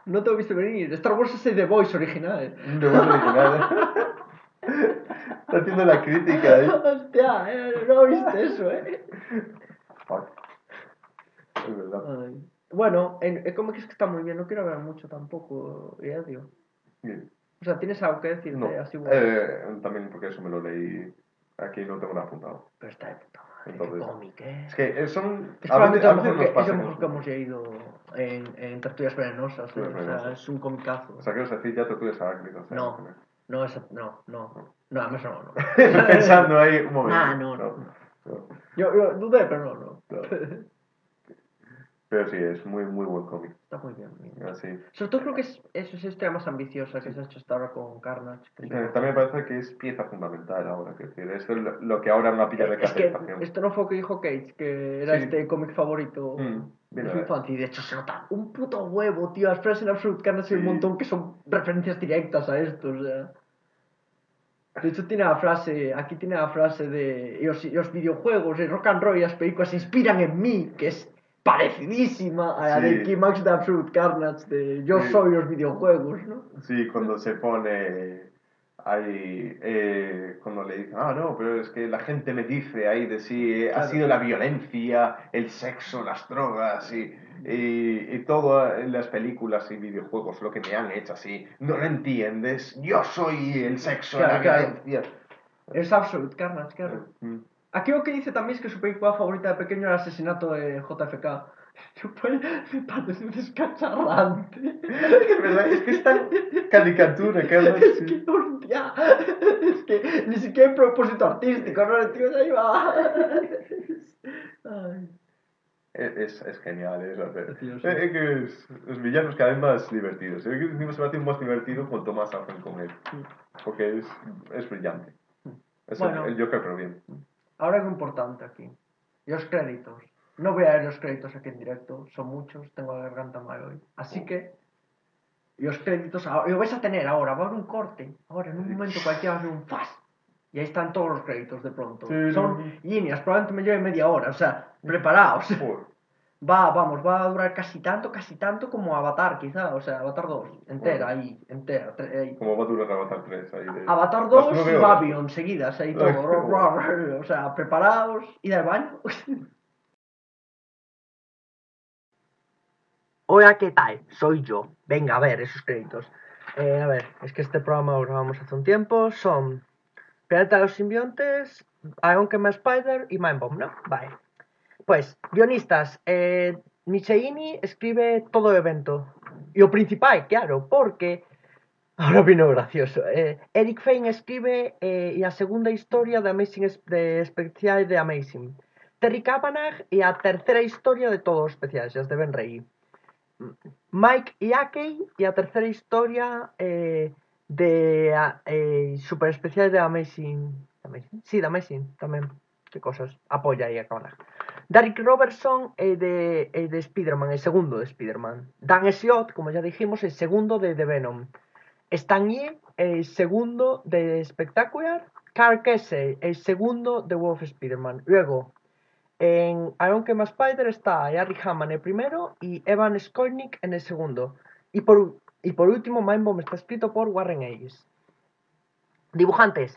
No te he visto venir. Star Wars es el The Voice original.
Un debut original. Está haciendo la crítica ahí.
Hostia, eh, no viste eso, eh.
Fuck. Verdad.
Ay. Bueno, en, el cómic es que está muy bien, no quiero hablar mucho tampoco, ya digo.
Bien.
O sea, ¿tienes algo que decir?
No.
así bueno?
Eh, también porque eso me lo leí. Aquí no tengo nada apuntado.
Pero está de puta madre,
Entonces-
qué cómic, eh.
Es que eh, son.
Es
a veces, a veces
mejor, que, es lo mejor que hemos leído en, en Tertulias Venenosas, eh,
Tertulias
o sea, es un comicazo.
O sea, quiero decir, ya tortugas arácnidas. ¿eh?
No. No, esa- no, no, no, además no, no.
Pensando ahí un momento.
Nah, no, no.
no.
Yo, yo dudé, pero no, no.
Pero sí, es muy, muy buen cómic.
Está muy bien. bien.
Así.
Sobre todo creo que es, es historia más ambiciosa que se ha hecho hasta ahora con Carnage.
También me parece que es pieza fundamental ahora. Que decir, es lo, que ahora una pilla de
Es que esto no fue lo que dijo Cage, que era
Sí.
este cómic favorito
Mm,
de
bien.
Y de hecho se nota un puto huevo, tío. Las frases en Absolute Carnage hay un
Sí.
montón que son referencias directas a esto, o sea. De hecho tiene la frase, aquí tiene la frase de "Y los, los videojuegos, el rock and roll y las películas se inspiran en mí, que es parecidísima a la
Sí.
de Climax de Absolute Carnage, de yo
Sí.
soy los videojuegos, ¿no?
Sí, cuando se pone ahí, eh, cuando le dicen, ah, no, pero es que la gente me dice ahí de sí, eh, ha sido la violencia, el sexo, las drogas y, y, y todo en las películas y videojuegos, lo que me han hecho así, no lo entiendes, yo soy el sexo,
Claro,
la
claro.
violencia.
Es Absolute Carnage, claro.
Mm.
Aquí lo que dice también es que su película favorita de pequeño era el asesinato de JFK. Me parece un descacharrante.
¿Verdad? Es que es tan caricatura, que algo
Es
así.
que, hostia, es que ni siquiera hay propósito artístico, ¿no? El tío ahí va. Ay.
Es, es genial
sí.
Es, es que es- los villanos cada vez más divertidos. Es que encima se va haciendo más divertido cuanto más hacen con él. Porque es, es brillante. Es
Bueno.
el, el Joker, pero bien.
Ahora algo importante aquí. Los créditos. No voy a ver los créditos aquí en directo, son muchos, tengo la garganta mal hoy. Así que, los créditos, ahora- lo vais a tener ahora, va a haber un corte. Ahora, en un momento cualquiera va a haber un fast. Y ahí están todos los créditos de pronto.
Sí,
son líneas, probablemente me lleve media hora, o sea, preparaos. Va, vamos, va a durar casi tanto, casi tanto como Avatar, quizá, o sea, Avatar 2, entera
Bueno.
ahí, entera. ahí.
Como va a durar Avatar 3 ahí de...
Avatar
las
2
nueve
y. Babylon seguidas, ahí todo. O sea, preparados, id al baño. Hola, ¿qué tal? Soy yo. Venga, a ver, esos créditos. Eh, a ver, es que este programa lo grabamos hace un tiempo. Son Planeta de los Simbiontes, Iron Kema Spider y Mindbomb, ¿no? Vale. Pois, guionistas, eh, Micheini escribe todo evento. E o principal, claro, porque... Ahora vino gracioso. Eh, Eric Fein escribe eh, e a segunda historia de Amazing es de especial de Amazing. Terry Kavanagh e a terceira historia de todos os especiais, as de Ben reír. Mike e y e a terceira historia eh, de a, eh, super especial de Amazing. Amazing? Sí, de Amazing tamén. Que cosas. Apoia aí a Kavanagh. Derek Robertson eh, de, eh, de segundo de Spider-Man. Dan Slott, como ya dijimos, el segundo de The Venom. Stan Lee, el segundo de Spectacular. Carl Kessel, el segundo de Wolf Spider-Man. Luego, en Iron Kema Spider está Harry Hammond el primero y Evan Skolnick en el segundo. Y por, y por último, está escrito por Warren Ellis. Dibujantes.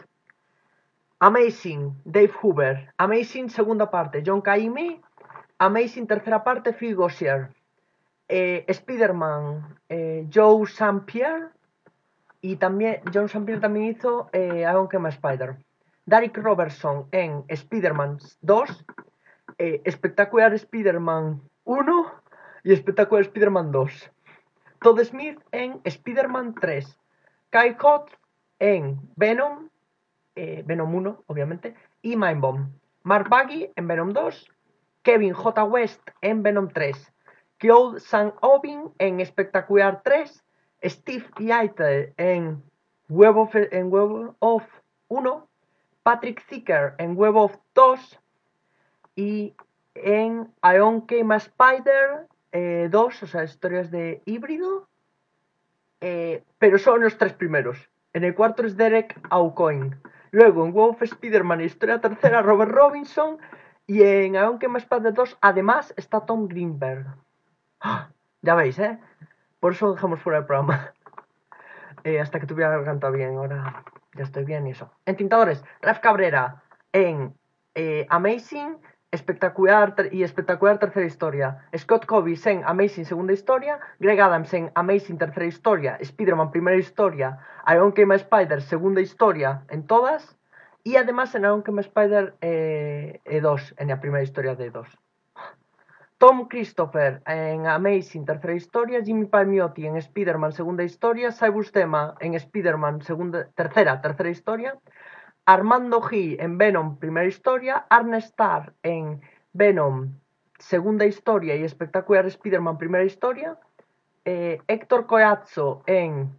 Amazing, Dave Hoover. Amazing, segunda parte, John Caymmi. Amazing, tercera parte, Phil Gossier. Eh, Spider-Man, eh, Joe St. Pierre. Y también, John St. Pierre también hizo eh, Iron Kema Spider. Derek Robertson en Spider-Man 2. eh, Espectacular Spider-Man 1 y Espectacular Spider-Man 2. Todd Smith en Spider-Man 3. Kyle Cott en Venom, eh, Venom 1, obviamente, y Mindbomb. Mark Baggy en Venom 2. Kevin J. West en Venom 3. Claude St. Obin en Espectacular 3. Steve Yaiter en Web of, en Web of 1. Patrick Zicker en Web of 2. Y en Ion Kema Spider 2, o sea, historias de híbrido. eh, pero son los tres primeros. En el cuarto es Derek Aucoin. Luego en Wolf Spider-Man, historia tercera, Robert Robinson. Y en Ion Kema Spider 2, además, está Tom Greenberg. ¡Ah! Ya veis, ¿eh? Por eso dejamos fuera el programa. Eh, hasta que tuviera la garganta bien, ahora ya estoy bien y eso. En tintadores, Raf Cabrera en eh, Amazing, Espectacular y espectacular terceira historia. Scott Covey sen Amazing segunda historia, Greg Adams sen Amazing terceira historia, Spider-Man primeira historia, Iron Kema Spider segunda historia en todas, e además en Iron Kema Spider eh, e 2, en a primeira historia de 2. Tom Christopher en Amazing terceira historia, Jimmy Palmiotti en Spider-Man segunda historia, Cybus Tema en Spider-Man segunda tercera, terceira historia, Armando G en Venom, primera historia, Arne Starr en Venom, segunda historia y espectacular Spider-Man, primera historia, eh, Héctor Coazzo en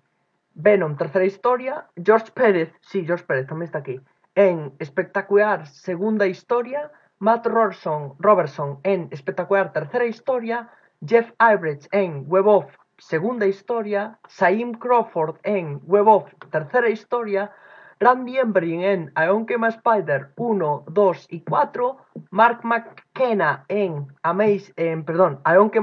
Venom, tercera historia, George Pérez, sí, George Pérez también está aquí, en espectacular segunda historia, Matt Robertson, Robertson en espectacular tercera historia, Jeff Ibrich en Web of segunda historia, Saim Crawford en Web of tercera historia, Randy en Kema Spider 1, 2 y 4, Mark McKenna en Amaze, en, perdón,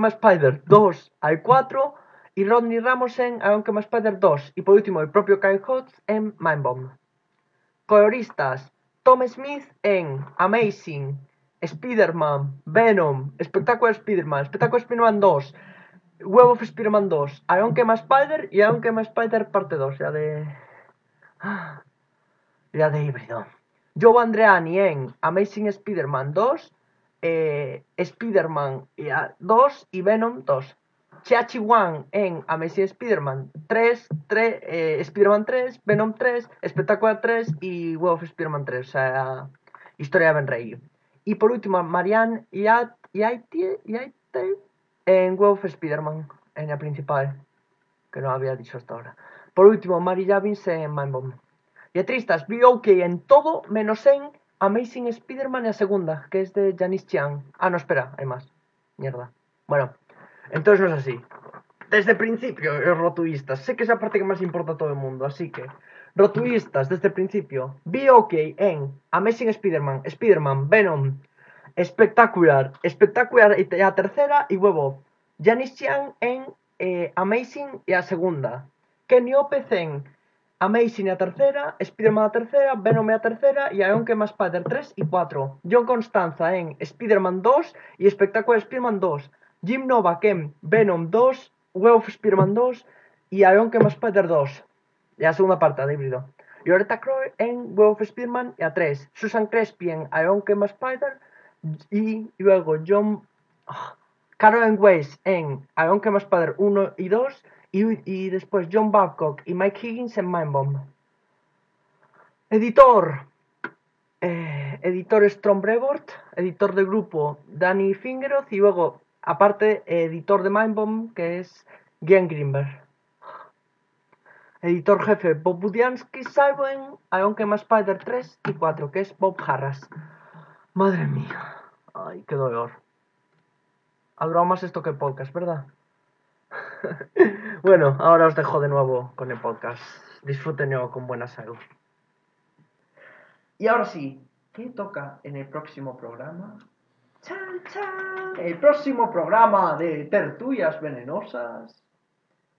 Spider 2 al 4 y Rodney Ramos en Kema Spider 2 y por último el propio Kyle Hotz en Mindbomb. Coloristas Tom Smith en Amazing, Spider-Man, Venom, Espectacular Spider-Man, Espectacular Spider-Man 2, Web of Spider-Man 2, Iron Kema Spider y Kema Spider parte 2, ya de... Ya de híbrido. Joe Andreani en Amazing Spider-Man 2,
eh, Spider-Man 2 y Venom 2. Chiachi One en Amazing Spider-Man 3, 3 eh, Spider-Man 3, Venom 3, Espectacular 3 y Web of Spider-Man 3, o sea, Historia de Ben Rey. Y por último, Marianne Yaite en Web of Spider-Man, en la principal, que no había dicho hasta ahora. Por último, Mary Javins en Mindbomb. Y a tristas, vi OK en todo menos en Amazing Spider-Man la segunda, que es de Janice Chiang. Ah, no, espera, hay más. Mierda. Bueno, entonces no es así. Desde el principio, rotuistas. Sé que es la parte que más importa a todo el mundo, así que. Rotuistas, desde el principio. Vi OK en Amazing Spider-Man, Spider-Man, Venom, Espectacular, Espectacular y la tercera y huevo. Janice Chiang en eh, Amazing y la segunda. Kenny Opez en Amazing a tercera, Spider-Man a tercera, Venom a tercera y Iron más Spider 3 y 4. John Constanza en Spider-Man 2 y Espectacular Spider-Man 2. Jim Novak en Venom 2, Web of Spider-Man 2 y Iron más Spider 2. Y la segunda parte de híbrido. Loretta Croy en Web of Spider-Man y a 3. Susan Crespi en Iron más Spider y luego John... Oh, Carolyn Weiss en Iron más Spider 1 y 2 y, después John Babcock y Mike Higgins en Mindbomb. Editor. Eh, editor Strom Brevort, editor del grupo Danny Fingeroth y luego, aparte, editor de Mindbomb que es Gian Greenberg. Editor jefe Bob Budiansky, Simon, aunque más Spider 3 y 4, que es Bob Harras. Madre mía. Ay, qué dolor. Habrá más esto que podcast, ¿verdad? bueno, ahora os dejo de nuevo con el podcast. Disfrútenlo con buena salud.
Y ahora sí, ¿qué toca en el próximo programa? ¡Chan, chan! El próximo programa de Tertulias Venenosas.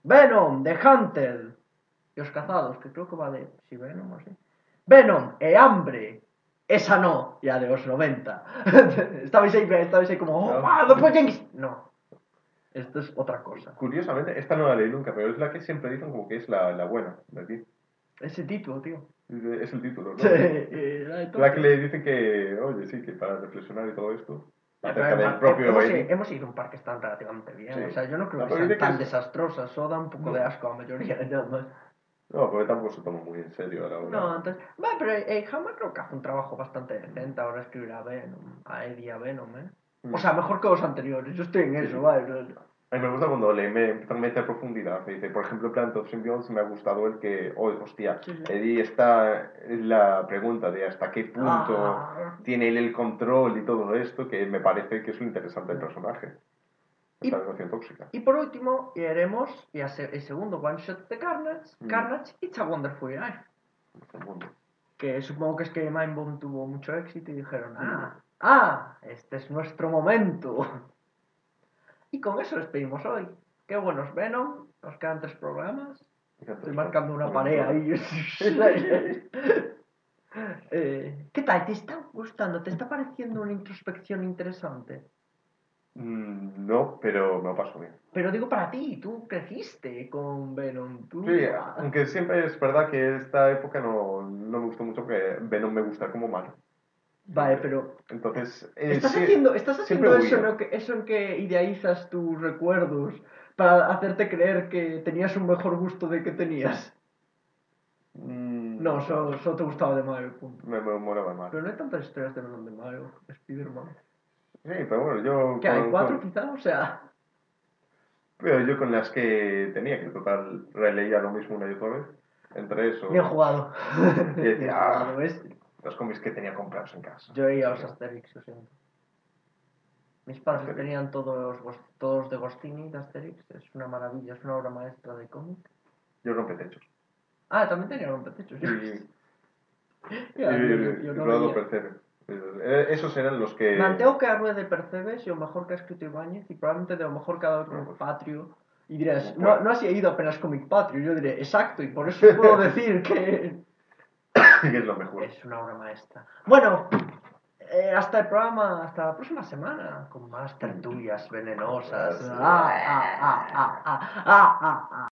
Venom, The Hunter. Y los cazados, que creo que va de... Si Venom o así. Venom, e hambre. Esa no, ya de los 90. estabais ahí, estabais ahí como... ¡Oh, no. no. Esto es otra cosa.
Curiosamente, esta no la leí nunca, pero es la que siempre dicen como que es la, la buena de aquí.
Ese título, tío.
Es el título, ¿no?
Sí, eh, la,
la que le dicen que, oye, sí, que para reflexionar y todo esto.
Acerca del propio hemos, hemos, ido a un par que están relativamente bien. Sí. O sea, yo no creo que sean tan que desastrosas. Eso da un poco no. de asco a la mayoría de más.
No, porque tampoco se toma muy en serio ahora.
No, entonces. Bueno, pero eh, Hammer creo que hace un trabajo bastante decente. Ahora escribirá a Venom, a Eddie a Venom, ¿eh? Mm. O sea, mejor que los anteriores. Yo estoy en eso, sí. ¿vale?
A mí me gusta cuando le me empiezan a meter profundidad. Me dice, por ejemplo, Plant of Symbionts me ha gustado el que, oh, hostia, sí, sí. Eddie está la pregunta de hasta qué punto ah. tiene él el control y todo esto, que me parece que es lo interesante del personaje. Esta relación tóxica.
Y por último, iremos y hacer el segundo one shot de Carnage, mm. Carnage It's a Wonderful Life. Que supongo que es que Mindbomb tuvo mucho éxito y dijeron, ah, ah, este es nuestro momento. Y con eso despedimos hoy. Qué buenos Venom. Nos quedan tres programas. Estoy marcando una pared ahí. eh, ¿Qué tal? ¿Te está gustando? ¿Te está pareciendo una introspección interesante?
Mm, no, pero me lo paso bien.
Pero digo para ti, tú creciste con Venom. Tú...
Sí, aunque siempre es verdad que esta época no, no me gustó mucho porque Venom me gusta como malo.
Vale, pero.
Entonces.
Eh, ¿Estás sí, haciendo, ¿estás haciendo eso, en que, eso en que idealizas tus recuerdos para hacerte creer que tenías un mejor gusto de que tenías?
Mm,
no, solo, solo, te gustaba de Mario, punto.
Me, me molaba más.
Pero no hay tantas historias de de Mario, Spider-Man.
Sí, pero bueno, yo.
¿Qué hay? ¿Cuatro con... quizá? O sea.
Pero yo con las que tenía, que total releía lo mismo una y otra vez. Entre eso.
Bien jugado.
Y decía, ah. Los cómics que tenía comprados en casa.
Yo iba a los Asterix, lo siento. Mis padres Asterix. tenían todos, todos de Gostini, de Asterix. Es una maravilla, es una obra maestra de cómic.
Yo rompetechos.
Ah, también tenía rompetechos.
Sí. yeah, y, yo, yo no Percebe. Eh, esos eran los que...
Manteo que a de Percebes y lo mejor que ha escrito Ibáñez y probablemente de lo mejor que ha dado Comic Patrio. Y dirás, no, no has ido apenas Comic Patrio. Yo diré, exacto, y por eso puedo decir que...
que es lo mejor.
Es una obra maestra. Bueno, eh, hasta el programa, hasta la próxima semana, con más tertulias venenosas. Ah, ah, ah, ah, ah, ah, ah, ah.